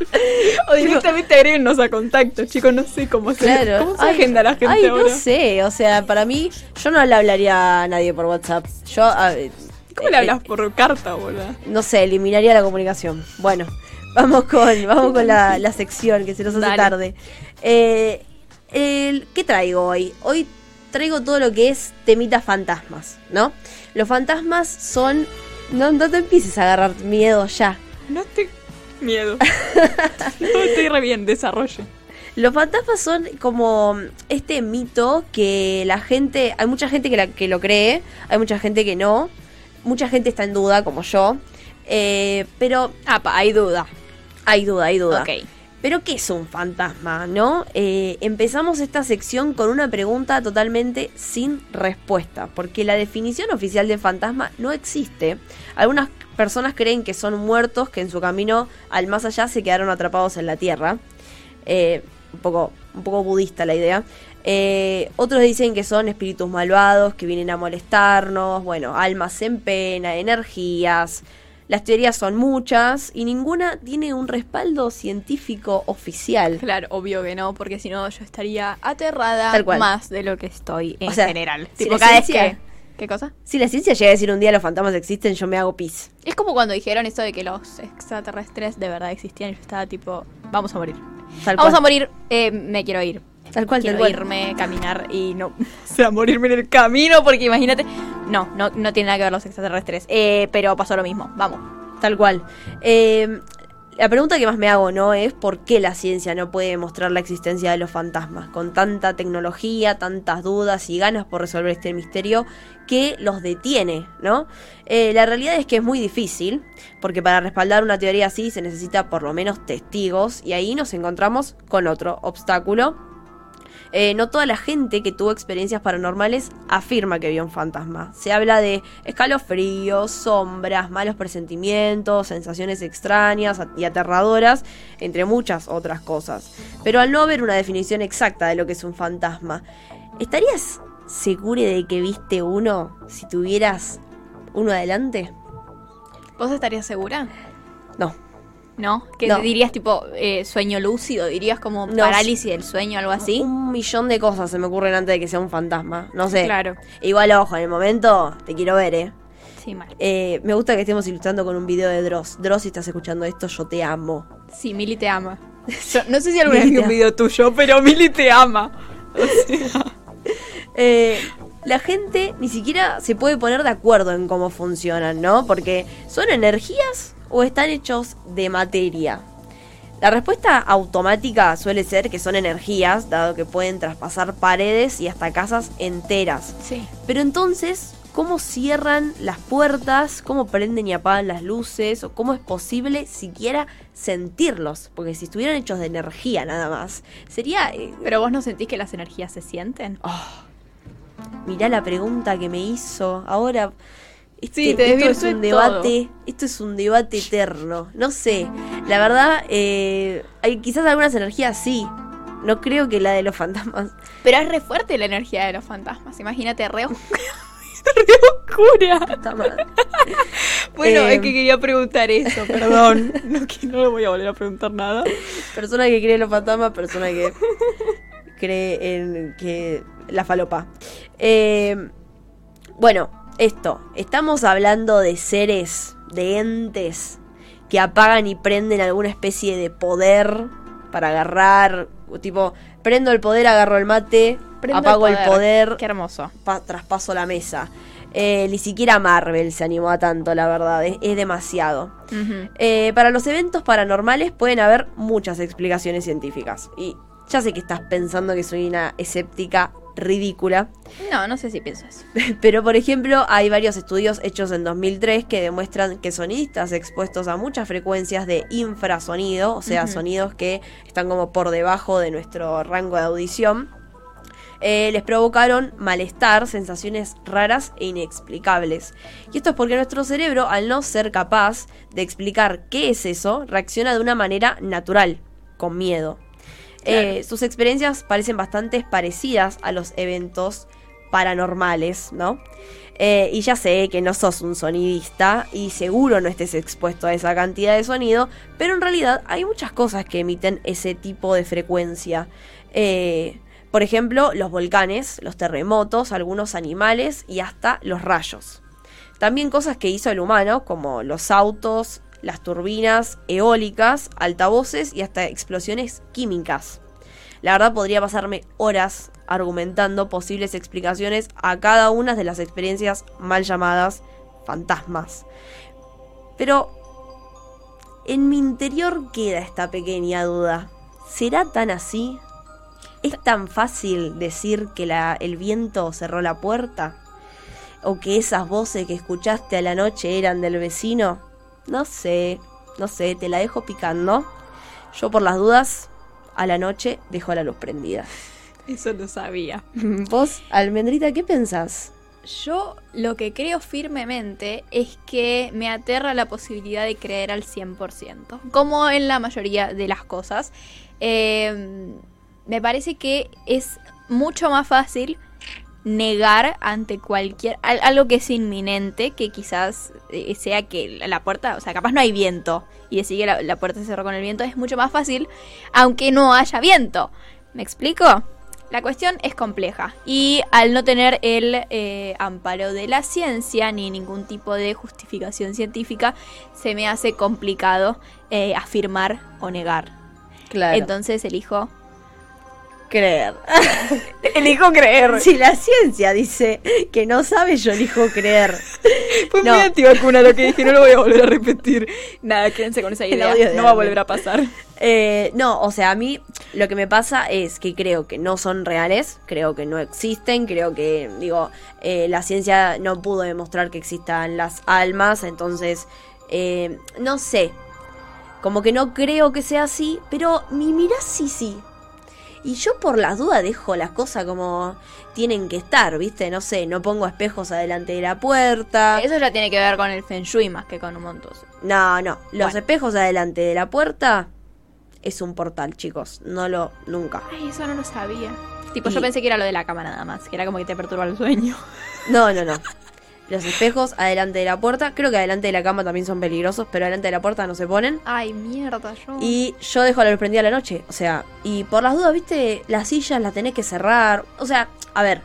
o directamente agréguenos a contacto, chicos, no sé cómo se, Claro. ¿cómo se Ay, agenda la gente ay, ahora. no sé, o sea, para mí, yo no le hablaría a nadie por WhatsApp. Yo, a- ¿Cómo le eh, hablas por carta, boludo? no sé, eliminaría la comunicación. Bueno, vamos con, vamos con la, la sección que se nos hace Dale. tarde. Eh, el- ¿Qué traigo hoy? Hoy traigo todo lo que es temitas fantasmas, ¿no? Los fantasmas son... No, no te empieces a agarrar miedo ya. No te... Miedo. [LAUGHS] no, estoy re bien, desarrolle. Los fantasmas son como este mito que la gente, hay mucha gente que, la- que lo cree, hay mucha gente que no, mucha gente está en duda, como yo, eh, pero Ah, pa, hay duda. Hay duda, hay duda. Ok. Pero ¿qué es un fantasma, no? Eh, empezamos esta sección con una pregunta totalmente sin respuesta, porque la definición oficial de fantasma no existe. Algunas personas creen que son muertos que en su camino al más allá se quedaron atrapados en la tierra. Eh, un, poco, un poco budista la idea. Eh, otros dicen que son espíritus malvados que vienen a molestarnos, bueno, almas en pena, energías, Las teorías son muchas y ninguna tiene un respaldo científico oficial. Claro, obvio que no, porque si no yo estaría aterrada más de lo que estoy en O sea, general. si tipo, cada vez ciencia- que... ¿Qué cosa? Si la ciencia llega a decir un día los fantasmas existen, yo me hago pis. Es como cuando dijeron esto de que los extraterrestres de verdad existían y yo estaba tipo, vamos a morir. Tal Vamos cual. a morir, eh, me quiero ir. Tal cual, quiero tal cual. irme, caminar y no. [LAUGHS] O sea, morirme en el camino, porque imagínate. No, no, no tiene nada que ver los extraterrestres. Eh, pero pasó lo mismo. Vamos. Tal cual. Eh, la pregunta que más me hago, ¿no? Es por qué la ciencia no puede demostrar la existencia de los fantasmas. Con tanta tecnología, tantas dudas y ganas por resolver este misterio que los detiene, ¿no? Eh, la realidad es que es muy difícil, porque para respaldar una teoría así se necesita por lo menos testigos, y ahí nos encontramos con otro obstáculo. Eh, no toda la gente que tuvo experiencias paranormales afirma que vio un fantasma. Se habla de escalofríos, sombras, malos presentimientos, sensaciones extrañas y aterradoras, entre muchas otras cosas. Pero al no haber una definición exacta de lo que es un fantasma, ¿estarías segura de que viste uno si tuvieras uno adelante? ¿Vos estarías segura? No. ¿No? Que No. dirías tipo eh, sueño lúcido, dirías como No, parálisis del sueño, algo así. Un millón de cosas se me ocurren antes de que sea un fantasma. No sé. Claro. Igual, ojo, en el momento te quiero ver, ¿eh? Sí, mal. Eh, me gusta que estemos ilustrando con un video de Dross. Dross, si estás escuchando esto, yo te amo. Sí, Mili te ama. [LAUGHS] Yo no sé si alguna vez vi un video tuyo, pero Mili te ama. [LAUGHS] Eh, la gente ni siquiera se puede poner de acuerdo en cómo funcionan, ¿no? Porque ¿son energías o están hechos de materia? La respuesta automática suele ser que son energías, dado que pueden traspasar paredes y hasta casas enteras. Sí. Pero entonces, ¿cómo cierran las puertas? ¿Cómo prenden y apagan las luces? ¿O cómo es posible siquiera sentirlos? Porque si estuvieran hechos de energía nada más, sería... eh, Pero vos no sentís que las energías se sienten. mirá la pregunta que me hizo. Ahora... Este, Sí, te esto es un debate, esto es un debate eterno. No sé, la verdad, eh, hay quizás algunas energías sí. No creo que la de los fantasmas. Pero es re fuerte la energía de los fantasmas. Imagínate, re, os- [LAUGHS] re oscura. Bueno, Eh, es que quería preguntar eso, [LAUGHS] perdón. no, que no le voy a volver a preguntar nada. Persona que cree en los fantasmas, persona que cree en que la falopa. Eh, bueno, esto. Estamos hablando de seres, de entes que apagan y prenden alguna especie de poder para agarrar. Tipo, prendo el poder, agarro el mate, Prendo apago el poder, Qué hermoso. pa- traspaso la mesa. Eh, ni siquiera Marvel se animó a tanto, la verdad. Es, es demasiado. Eh, para los eventos paranormales pueden haber muchas explicaciones científicas. Y ya sé que estás pensando que soy una escéptica ridícula. No, no sé si pienso eso. [LAUGHS] Pero por ejemplo, hay varios estudios hechos en 2003 que demuestran que sonidistas expuestos a muchas frecuencias de infrasonido, o sea, sonidos que están como por debajo de nuestro rango de audición, eh, les provocaron malestar, sensaciones raras e inexplicables. Y esto es porque nuestro cerebro, al no ser capaz de explicar qué es eso, reacciona de una manera natural, con miedo. Eh, sus experiencias parecen bastante parecidas a los eventos paranormales, ¿no? Eh, y ya sé que no sos un sonidista y seguro no estés expuesto a esa cantidad de sonido, pero en realidad hay muchas cosas que emiten ese tipo de frecuencia. Eh, por ejemplo, los volcanes, los terremotos, algunos animales y hasta los rayos. También cosas que hizo el humano, como los autos, las turbinas eólicas, altavoces y hasta explosiones químicas. La verdad podría pasarme horas argumentando posibles explicaciones a cada una de las experiencias mal llamadas fantasmas. Pero en mi interior queda esta pequeña duda. ¿Será tan así? ¿Es tan fácil decir que el viento cerró la puerta? ¿O que esas voces que escuchaste a la noche eran del vecino? No sé, no sé, te la dejo picando. Yo por las dudas, a la noche dejo la luz prendida. [LAUGHS] Eso lo sabía. [LAUGHS] Vos, Almendrita, ¿qué pensás? Yo lo que creo firmemente es que me aterra la posibilidad de creer al 100%. Como en la mayoría de las cosas. Eh, me parece que es mucho más fácil negar ante cualquier al- algo que es inminente, que quizás eh, sea que la- la puerta, o sea, capaz no hay viento y decir que la, la puerta se cerró con el viento es mucho más fácil, aunque no haya viento. ¿Me explico? La cuestión es compleja y al no tener el eh, amparo de la ciencia ni ningún tipo de justificación científica, se me hace complicado eh, afirmar o negar. Claro. Entonces elijo creer. [LAUGHS] elijo creer. Si la ciencia dice que no sabe, yo elijo creer. [LAUGHS] Fue No. muy antivacuna lo que dije, no lo voy a volver a [LAUGHS] repetir. Nada, quédense con esa idea. No va a volver a pasar. Eh, no, o sea, a mí lo que me pasa es que creo que no son reales, creo que no existen, creo que, digo, eh, la ciencia no pudo demostrar que existan las almas, entonces, eh, no sé, como que no creo que sea así, pero mi mirá sí, sí. Y yo por las dudas dejo las cosas como tienen que estar, ¿viste? No sé, no pongo espejos adelante de la puerta. Eso ya tiene que ver con el Feng Shui más que con un montón. No, no. Los Bueno. espejos adelante de la puerta es un portal, chicos. No lo, nunca. Ay, eso no lo sabía. Tipo, Y- yo pensé que era lo de la cama nada más, que era como que te perturba el sueño. No, no, no. Los espejos adelante de la puerta. Creo que adelante de la cama también son peligrosos, pero adelante de la puerta no se ponen. Ay, mierda, yo. Y yo dejo la luz prendida a la noche. O sea, y por las dudas, viste, las sillas las tenés que cerrar. O sea, a ver,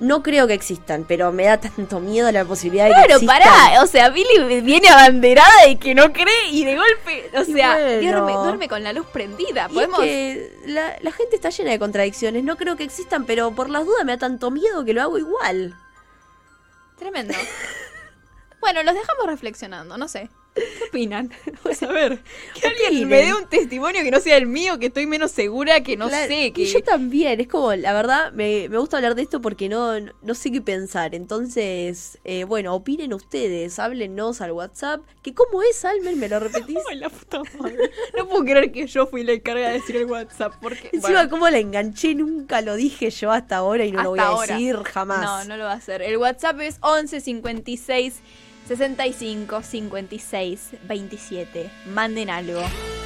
no creo que existan, pero me da tanto miedo la posibilidad de que Claro, pará, o sea, Billy viene abanderada y que no cree y de golpe, o Y sea, bueno. duerme, duerme con la luz prendida. Y es Podemos que la, la gente está llena de contradicciones. No creo que existan, pero por las dudas me da tanto miedo que lo hago igual. Tremendo. [LAUGHS] bueno, los dejamos reflexionando, no sé. ¿Qué opinan? [LAUGHS] A ver. Que alguien Opinen. me dé un testimonio que no sea el mío, que estoy menos segura, que no sé. y Que... yo también, es como, la verdad, me, me gusta hablar de esto porque no, no sé qué pensar. Entonces, eh, bueno, opinen ustedes, háblenos al WhatsApp. Que cómo es, Almen, me lo repetís. [LAUGHS] Ay, la puta madre. No puedo creer que yo fui la encargada de decir el WhatsApp. Porque, Encima, bueno, cómo la enganché, nunca lo dije yo hasta ahora y no lo voy a ahora. decir jamás. No, no lo va a hacer. El WhatsApp es 11 56 65 56 27. Manden algo.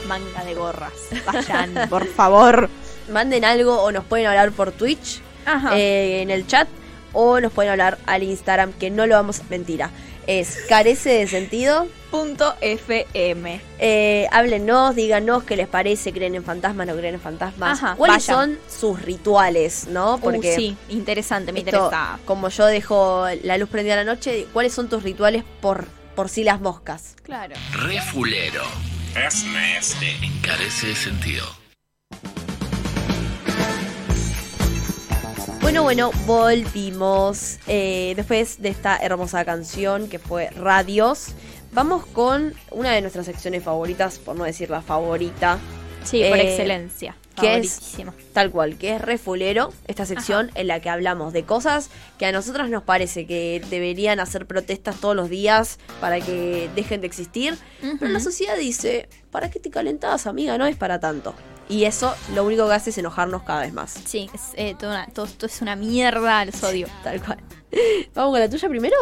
Manga de gorras. Vayan, [LAUGHS] por favor. Manden algo o nos pueden hablar por Twitch Ajá. eh, en el chat o nos pueden hablar al Instagram, que no lo vamos, mentira. Es carece de sentido. Punto FM. Eh, háblenos, díganos qué les parece, creen en fantasmas, no creen en fantasmas. Ajá, ¿Cuáles vayan. son sus rituales, no? Porque sí, interesante, me esto, interesa. como yo dejo la luz prendida a la noche, ¿cuáles son tus rituales por, por si las moscas? Claro. Refulero. Es nasty. Encarece de sentido. Bueno, bueno, volvimos eh, después de esta hermosa canción que fue Radios. Vamos con una de nuestras secciones favoritas, por no decir la favorita, Sí, por Eh, excelencia. ¿qué es? Tal cual, que es Refulero, esta sección en la que hablamos de cosas que a nosotras nos parece que deberían hacer protestas todos los días para que dejen de existir, pero la sociedad dice, ¿para qué te calentás, amiga? No es para tanto. Y eso lo único que hace es enojarnos cada vez más. Sí, es, eh, todo, una- todo es una mierda, los odio. Tal cual. [LAUGHS] ¿Vamos con la tuya primero?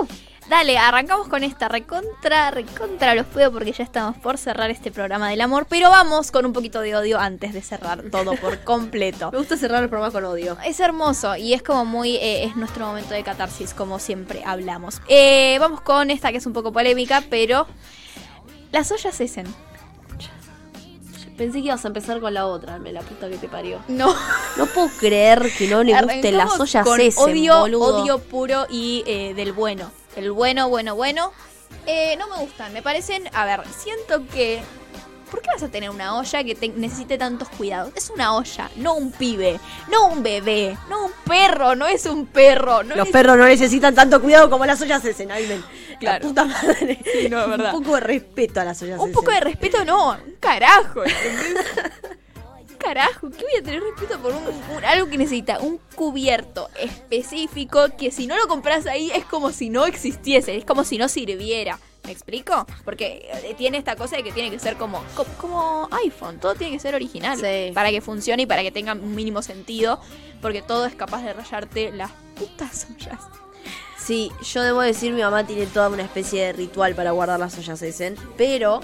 Dale, arrancamos con esta recontra, recontra los puedo porque ya estamos por cerrar este programa del amor, pero vamos con un poquito de odio antes de cerrar todo por [LAUGHS] completo. Me gusta cerrar el programa con odio. Es hermoso y es como muy, eh, es nuestro momento de catarsis, como siempre hablamos. Eh, vamos con esta que es un poco polémica, pero las ollas cesen. Pensé que ibas a empezar con la otra, me la puta que te parió. No, No puedo creer que no le gusten las ollas con odio, boludo. odio puro y eh, del bueno. El bueno, bueno, bueno. Eh, no me gustan, me parecen. A ver, siento que. ¿Por qué vas a tener una olla que te- necesite tantos cuidados? Es una olla, no un pibe, no un bebé, no un perro, no es un perro. No Los perros no necesitan tanto cuidado como las ollas Cesen, Aymen. Claro. La puta madre. [LAUGHS] Sí, no, es verdad. Un poco de respeto a las ollas Un poco de respeto, no, un carajo. ¿entendés? Carajo, ¿qué voy a tener respeto por un, un- algo que necesita un cubierto específico que si no lo compras ahí es como si no existiese, es como si no sirviera. ¿Me explico? Porque eh, tiene esta cosa de que tiene que ser como, co- como, iPhone, todo tiene que ser original Sí. para que funcione y para que tenga un mínimo sentido, porque todo es capaz de rayarte las putas ollas. Sí, yo debo decir, mi mamá tiene toda una especie de ritual para guardar las ollas Essen, pero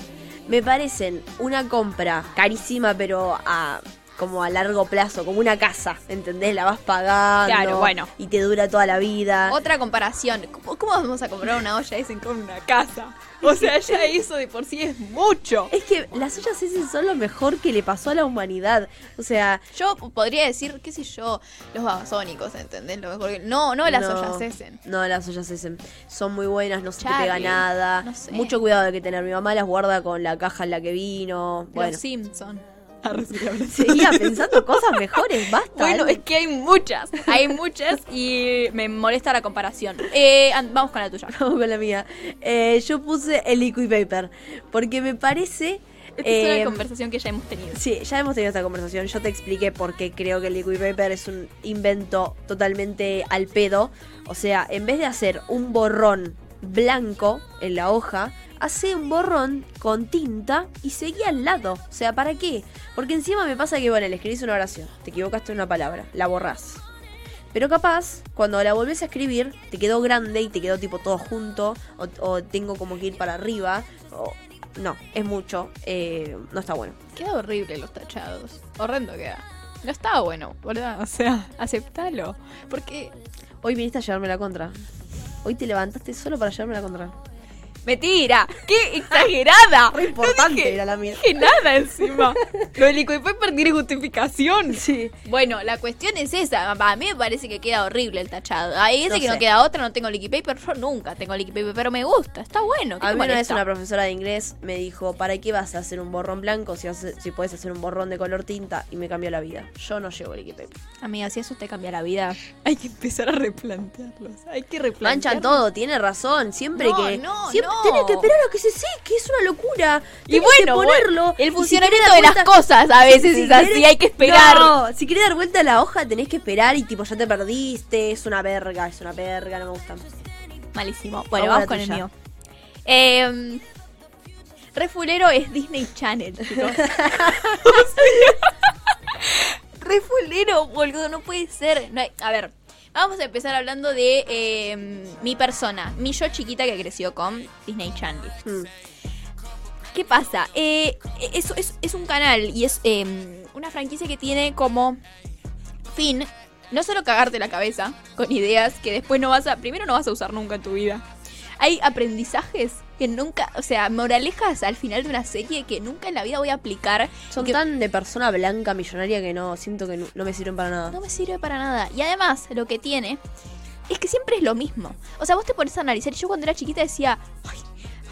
me parecen una compra carísima, pero a, como a largo plazo, como una casa, ¿entendés? La vas pagando. Claro, bueno. Y te dura toda la vida. Otra comparación. ¿Cómo, cómo vamos a comprar una olla Essen con una casa? O sea, ya eso de por sí es mucho. Es que las ollas Essen son lo mejor que le pasó a la humanidad. O sea, Yo podría decir, qué sé yo, los babasónicos, ¿entendés? Lo mejor que... No, no las no, ollas Essen. No, las ollas Essen son muy buenas, no se te pega nada. no sé. Mucho cuidado hay que tener. Mi mamá las guarda con la caja en la que vino. Bueno, Los Simpson. [LAUGHS] seguía pensando cosas mejores, basta. Bueno, es que hay muchas, hay muchas y me molesta la comparación. Eh, vamos con la tuya. [LAUGHS] Vamos con la mía. Eh, yo puse el liquid paper porque me parece. Esta es eh, una conversación que ya hemos tenido. Sí, ya hemos tenido esta conversación. Yo te expliqué por qué creo que el liquid paper es un invento totalmente al pedo. O sea, en vez de hacer un borrón blanco en la hoja, hace un borrón con tinta y seguí al lado. O sea, ¿para qué? Porque encima me pasa que, bueno, le escribís una oración, te equivocaste en una palabra, la borrás. Pero capaz, cuando la volvés a escribir, te quedó grande y te quedó tipo todo junto, o, o tengo como que ir para arriba, o... No, es mucho, eh, no está bueno. Queda horrible los tachados. Horrendo queda. No está bueno, ¿verdad? O sea, [LAUGHS] aceptalo. Porque. Hoy viniste a llevarme la contra. Hoy te levantaste solo para llevarme la contra. ¡Mentira! ¡Qué exagerada! Re importante No dije- era la mía. dije nada encima. Lo del liquid paper tiene justificación. Sí. Bueno, la cuestión es esa. A mí me parece que queda horrible el tachado. Ese No que no queda otra, no tengo liquid paper. Yo nunca tengo liquid paper, pero me gusta. Está bueno. ¿Qué A mí una vez una profesora de inglés me dijo, ¿para qué vas a hacer un borrón blanco si, hace- si puedes hacer un borrón de color tinta? Y me cambió la vida. Yo no llevo liquid paper. Amiga, si eso te cambia la vida, hay que empezar a replantearlos. Hay que replantearlos. Manchan todo, tiene razón. Siempre No, que. no, siempre tenés que esperar a que se seque, es una locura. Y bueno, que ponerlo. el si funcionamiento querés de las cosas a veces si es así, hay que esperar. No, si querés dar vuelta a la hoja tenés que esperar y tipo ya te perdiste, es una verga, es una verga, no me gusta. Malísimo. Bueno, Vamos con el mío. Eh, Refulero es Disney Channel, chicos. [LAUGHS] [LAUGHS] Refulero, boludo, no puede ser. No hay- a ver, vamos a empezar hablando de eh, mi persona, mi yo chiquita que creció con Disney Channel. Mm. ¿Qué pasa? Eh, es, es- es un canal y es eh, una franquicia que tiene como fin no solo cagarte la cabeza con ideas que después no vas a, primero no vas a usar nunca en tu vida. Hay aprendizajes que nunca, o sea, moralejas al final de una serie que nunca en la vida voy a aplicar. Son que tan de persona blanca, millonaria, que no, siento que no, no me sirven para nada. no me sirve para nada. Y además, lo que tiene es que siempre es lo mismo. O sea, vos te pones a analizar. Y yo cuando era chiquita decía, ay,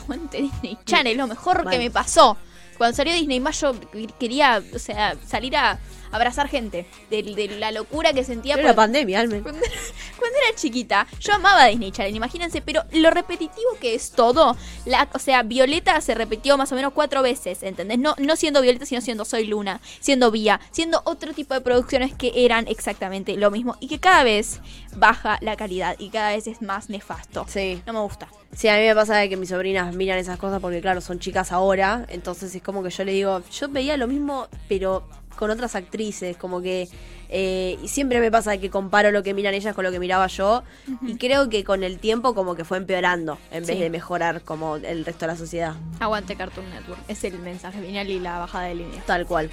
aguante Disney Channel, lo mejor Mal. que me pasó. Cuando salió Disney más yo quería, o sea, salir a abrazar gente. De, de la locura que sentía por- la pandemia, Almen. cuando, [LAUGHS] cuando era chiquita, yo amaba Disney Channel, imagínense, pero lo repetitivo que es todo, la, o sea, Violeta se repitió más o menos cuatro veces, ¿entendés? No, no siendo Violeta, sino siendo Soy Luna, siendo Vía, siendo otro tipo de producciones que eran exactamente lo mismo y que cada vez baja la calidad y cada vez es más nefasto. Sí. No me gusta. Sí, a mí me pasa de que mis sobrinas miran esas cosas porque, claro, son chicas ahora. Entonces es como que yo le digo, yo veía lo mismo, pero con otras actrices. Como que. eh, siempre me pasa que comparo lo que miran ellas con lo que miraba yo. Y creo que con el tiempo, como que fue empeorando en vez de mejorar como el resto de la sociedad. Aguante Cartoon Network. Es el mensaje final y la bajada de línea. Tal cual.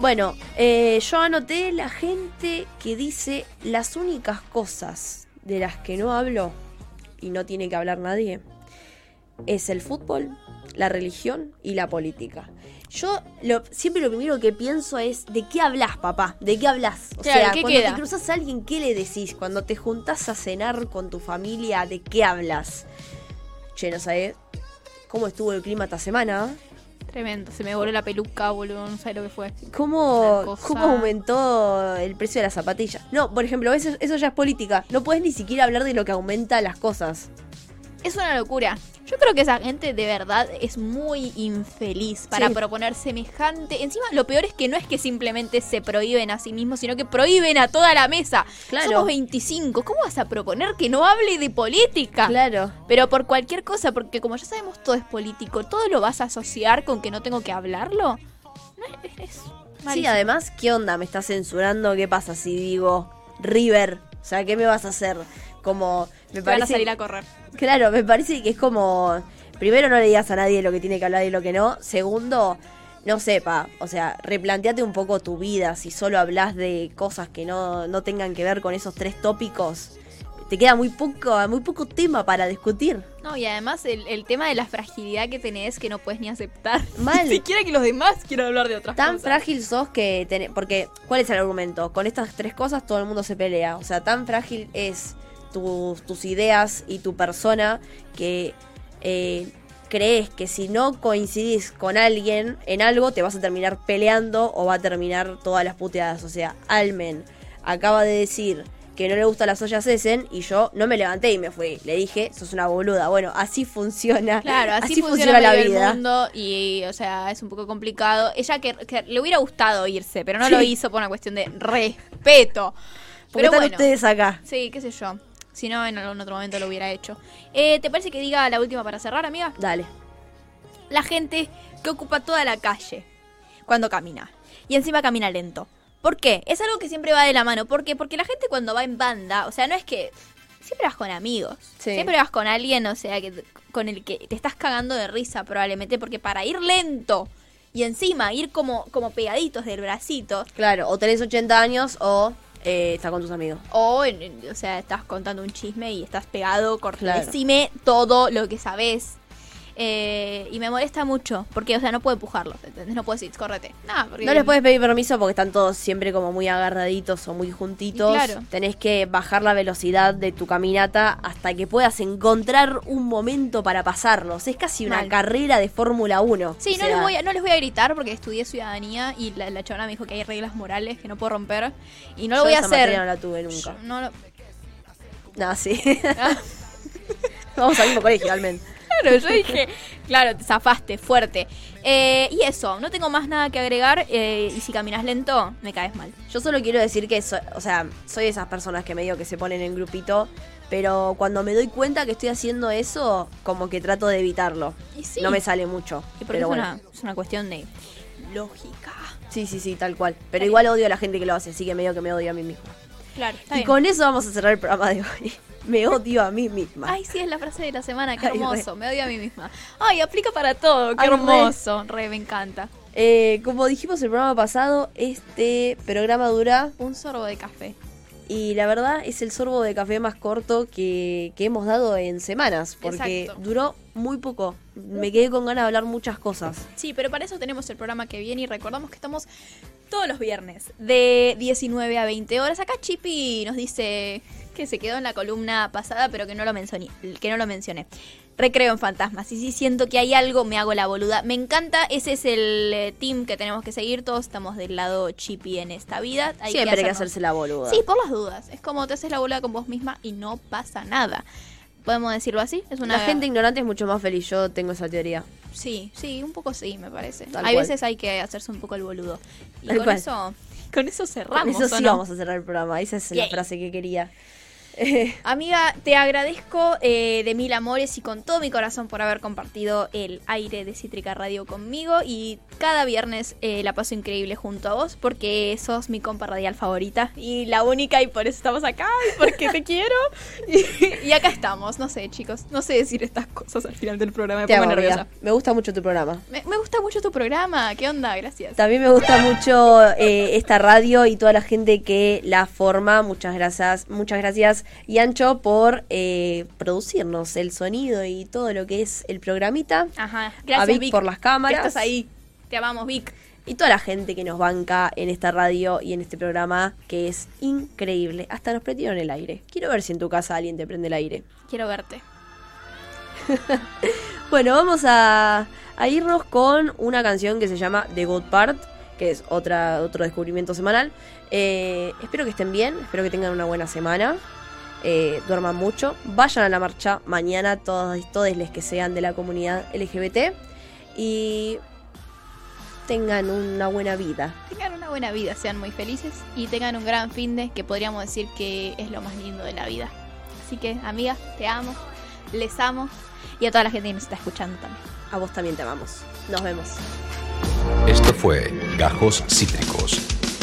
Bueno, eh, yo anoté la gente que dice las únicas cosas de las que no hablo y no tiene que hablar nadie es el fútbol, la religión y la política. Yo lo- siempre lo primero que pienso es ¿de qué hablas, papá? ¿De qué hablas? O Claro, sea, ¿qué cuando queda? te cruzas a alguien, ¿qué le decís? Cuando te juntás a cenar con tu familia, ¿de qué hablas? Che, no sabés cómo estuvo el clima esta semana. Tremendo. Se me voló la peluca, boludo. No sé lo que fue. ¿Cómo, ¿Cómo aumentó el precio de las zapatillas? No, por ejemplo, eso, eso ya es política. No puedes ni siquiera hablar de lo que aumenta las cosas. Es una locura. Yo creo que esa gente de verdad es muy infeliz para Sí. proponer semejante. Encima, lo peor es que no es que simplemente se prohíben a sí mismos, sino que prohíben a toda la mesa. Claro. Somos 25. ¿Cómo vas a proponer que no hable de política? Claro. Pero por cualquier cosa, porque como ya sabemos todo es político, todo lo vas a asociar con que no tengo que hablarlo. No es, Sí, además, ¿qué onda? ¿Me estás censurando? ¿Qué pasa si digo River? O sea, ¿qué me vas a hacer? Como, me Te van a parece... salir a correr. Claro, me parece que es como. Primero, no le digas a nadie lo que tiene que hablar y lo que no. Segundo, no sepa, o sea, replanteate un poco tu vida, si solo hablas de cosas que no, no tengan que ver con esos tres tópicos, te queda muy poco, muy poco tema para discutir. No, y además el, el tema de la fragilidad que tenés que no puedes ni aceptar. [LAUGHS] Mal. Ni siquiera que los demás quieran hablar de otras Tan cosas. frágil sos que tenés, porque ¿cuál es el argumento? Con estas tres cosas todo el mundo se pelea, o sea, tan frágil es tus, tus ideas y tu persona que eh, crees que si no coincidís con alguien en algo te vas a terminar peleando o va a terminar todas las puteadas, o sea, Almen acaba de decir que no le gusta las ollas Essen y yo no me levanté y me fui. Le dije, sos una boluda. Bueno, así funciona. Claro, así, funciona, la vida. El mundo y, o sea, es un poco complicado. Ella que, que le hubiera gustado irse, pero no Sí. lo hizo por una cuestión de respeto. ¿Por qué Pero están bueno, ustedes acá? sí, qué sé yo. Si no, en algún otro momento lo hubiera hecho. Eh, ¿Te parece que diga la última para cerrar, amiga? Dale. La gente que ocupa toda la calle cuando camina. Y encima camina lento. ¿Por qué? Es algo que siempre va de la mano. ¿Por qué? Porque la gente cuando va en banda, o sea, no es que... Siempre vas con amigos. Sí. Siempre vas con alguien, o sea, que con el que te estás cagando de risa probablemente. Porque para ir lento y encima ir como, como pegaditos del bracito, Claro, o tenés 80 años o eh, estás con tus amigos. o, en- o sea, estás contando un chisme y estás pegado, cor- Claro. decime todo lo que sabes. Eh, y me molesta mucho, porque, o sea, no puedo empujarlos, ¿entendés? No puedo decir, córrete. No, porque No les puedes pedir permiso porque están todos siempre como muy agarraditos o muy juntitos. Claro. Tenés que bajar la velocidad de tu caminata hasta que puedas encontrar un momento para pasarlos. Es casi una Mal. carrera de Fórmula 1. Sí, O no, les voy a, no les voy a gritar porque estudié ciudadanía y la, la chabona me dijo que hay reglas morales que no puedo romper. Y no lo yo voy a esa hacer. materia no la tuve nunca. Yo No lo- No, sí. Ah, [LAUGHS] Vamos al mismo colegio, Almen. Claro, yo dije, claro, te zafaste, fuerte. Eh, y eso, no tengo más nada que agregar. eh, y si caminas lento, me caes mal. Yo solo quiero decir que, so- o sea, soy de esas personas que medio que se ponen en grupito, pero cuando me doy cuenta que estoy haciendo eso, como que trato de evitarlo. Y sí. No me sale mucho. Y pero es, bueno. una, es una cuestión de lógica. Sí, sí, sí, tal cual. Pero igual odio a la gente que lo hace, así que medio que me odio a mí misma. Claro, está y bien. con eso vamos a cerrar el programa de hoy. Me odio a mí misma. Ay, sí, es la frase de la semana, qué Ay, hermoso. Me odio a mí misma. Ay, aplica para todo, qué Ay, re. hermoso. Re, me encanta. Eh, como dijimos el programa pasado, este programa dura Un sorbo de café. y la verdad es el sorbo de café más corto que, que hemos dado en semanas, porque Exacto. duró muy poco. Me quedé con ganas de hablar muchas cosas. Sí, pero para eso tenemos el programa que viene y recordamos que estamos todos los viernes de 19 a 20 horas. Acá Chipi nos dice que se quedó en la columna pasada, pero que no lo mencioné. Que no lo mencioné. Recreo en fantasmas. Y si siento que hay algo, me hago la boluda. Me encanta, ese es el eh, team que tenemos que seguir. Todos estamos del lado Chipi en esta vida. Hay Siempre hay que hacerse la boluda. Sí, por las dudas. Es como te haces la boluda con vos misma y no pasa nada. ¿Podemos decirlo así? Es una La gente ignorante es mucho más feliz, yo tengo esa teoría. Sí, sí, un poco sí, me parece. Tal hay cual. veces hay que hacerse un poco el boludo. Y Tal con cual. eso, con eso cerramos. Con eso ¿o sí no? vamos a cerrar el programa, esa es la frase que quería. [LAUGHS] Amiga, te agradezco eh, de mil amores y con todo mi corazón por haber compartido el aire de Cítrica Radio conmigo. Y cada viernes eh, la paso increíble junto a vos porque sos mi compa radial favorita y la única y por eso estamos acá y porque te [LAUGHS] quiero. Y, y acá estamos, no sé chicos, no sé decir estas cosas al final del programa, me Te pongo amo, nerviosa. amiga. Me gusta mucho tu programa. Me, me gusta mucho tu programa, ¿qué onda? Gracias. También me gusta mucho eh, esta radio y toda la gente que la forma. Muchas gracias, muchas gracias, Yancho, por eh, producirnos el sonido y todo lo que es el programita. Ajá, A gracias Vic Vic, por las cámaras. estás ahí. Te amamos, Vic. Y toda la gente que nos banca en esta radio y en este programa, que es increíble. Hasta nos prendieron el aire. Quiero ver si en tu casa alguien te prende el aire. Quiero verte. [LAUGHS] Bueno, vamos a, a irnos con una canción que se llama The Good Part, que es otra, otro descubrimiento semanal. Eh, espero que estén bien, espero que tengan una buena semana. Eh, duerman mucho. Vayan a la marcha mañana, todos, todos les que sean de la comunidad LGBT. Y tengan una buena vida. Tengan una buena vida, sean muy felices y tengan un gran fin de que podríamos decir que es lo más lindo de la vida. Así que, amigas, te amo, les amo y a toda la gente que nos está escuchando también. A vos también te amamos. Nos vemos. Esto fue Gajos Cítricos.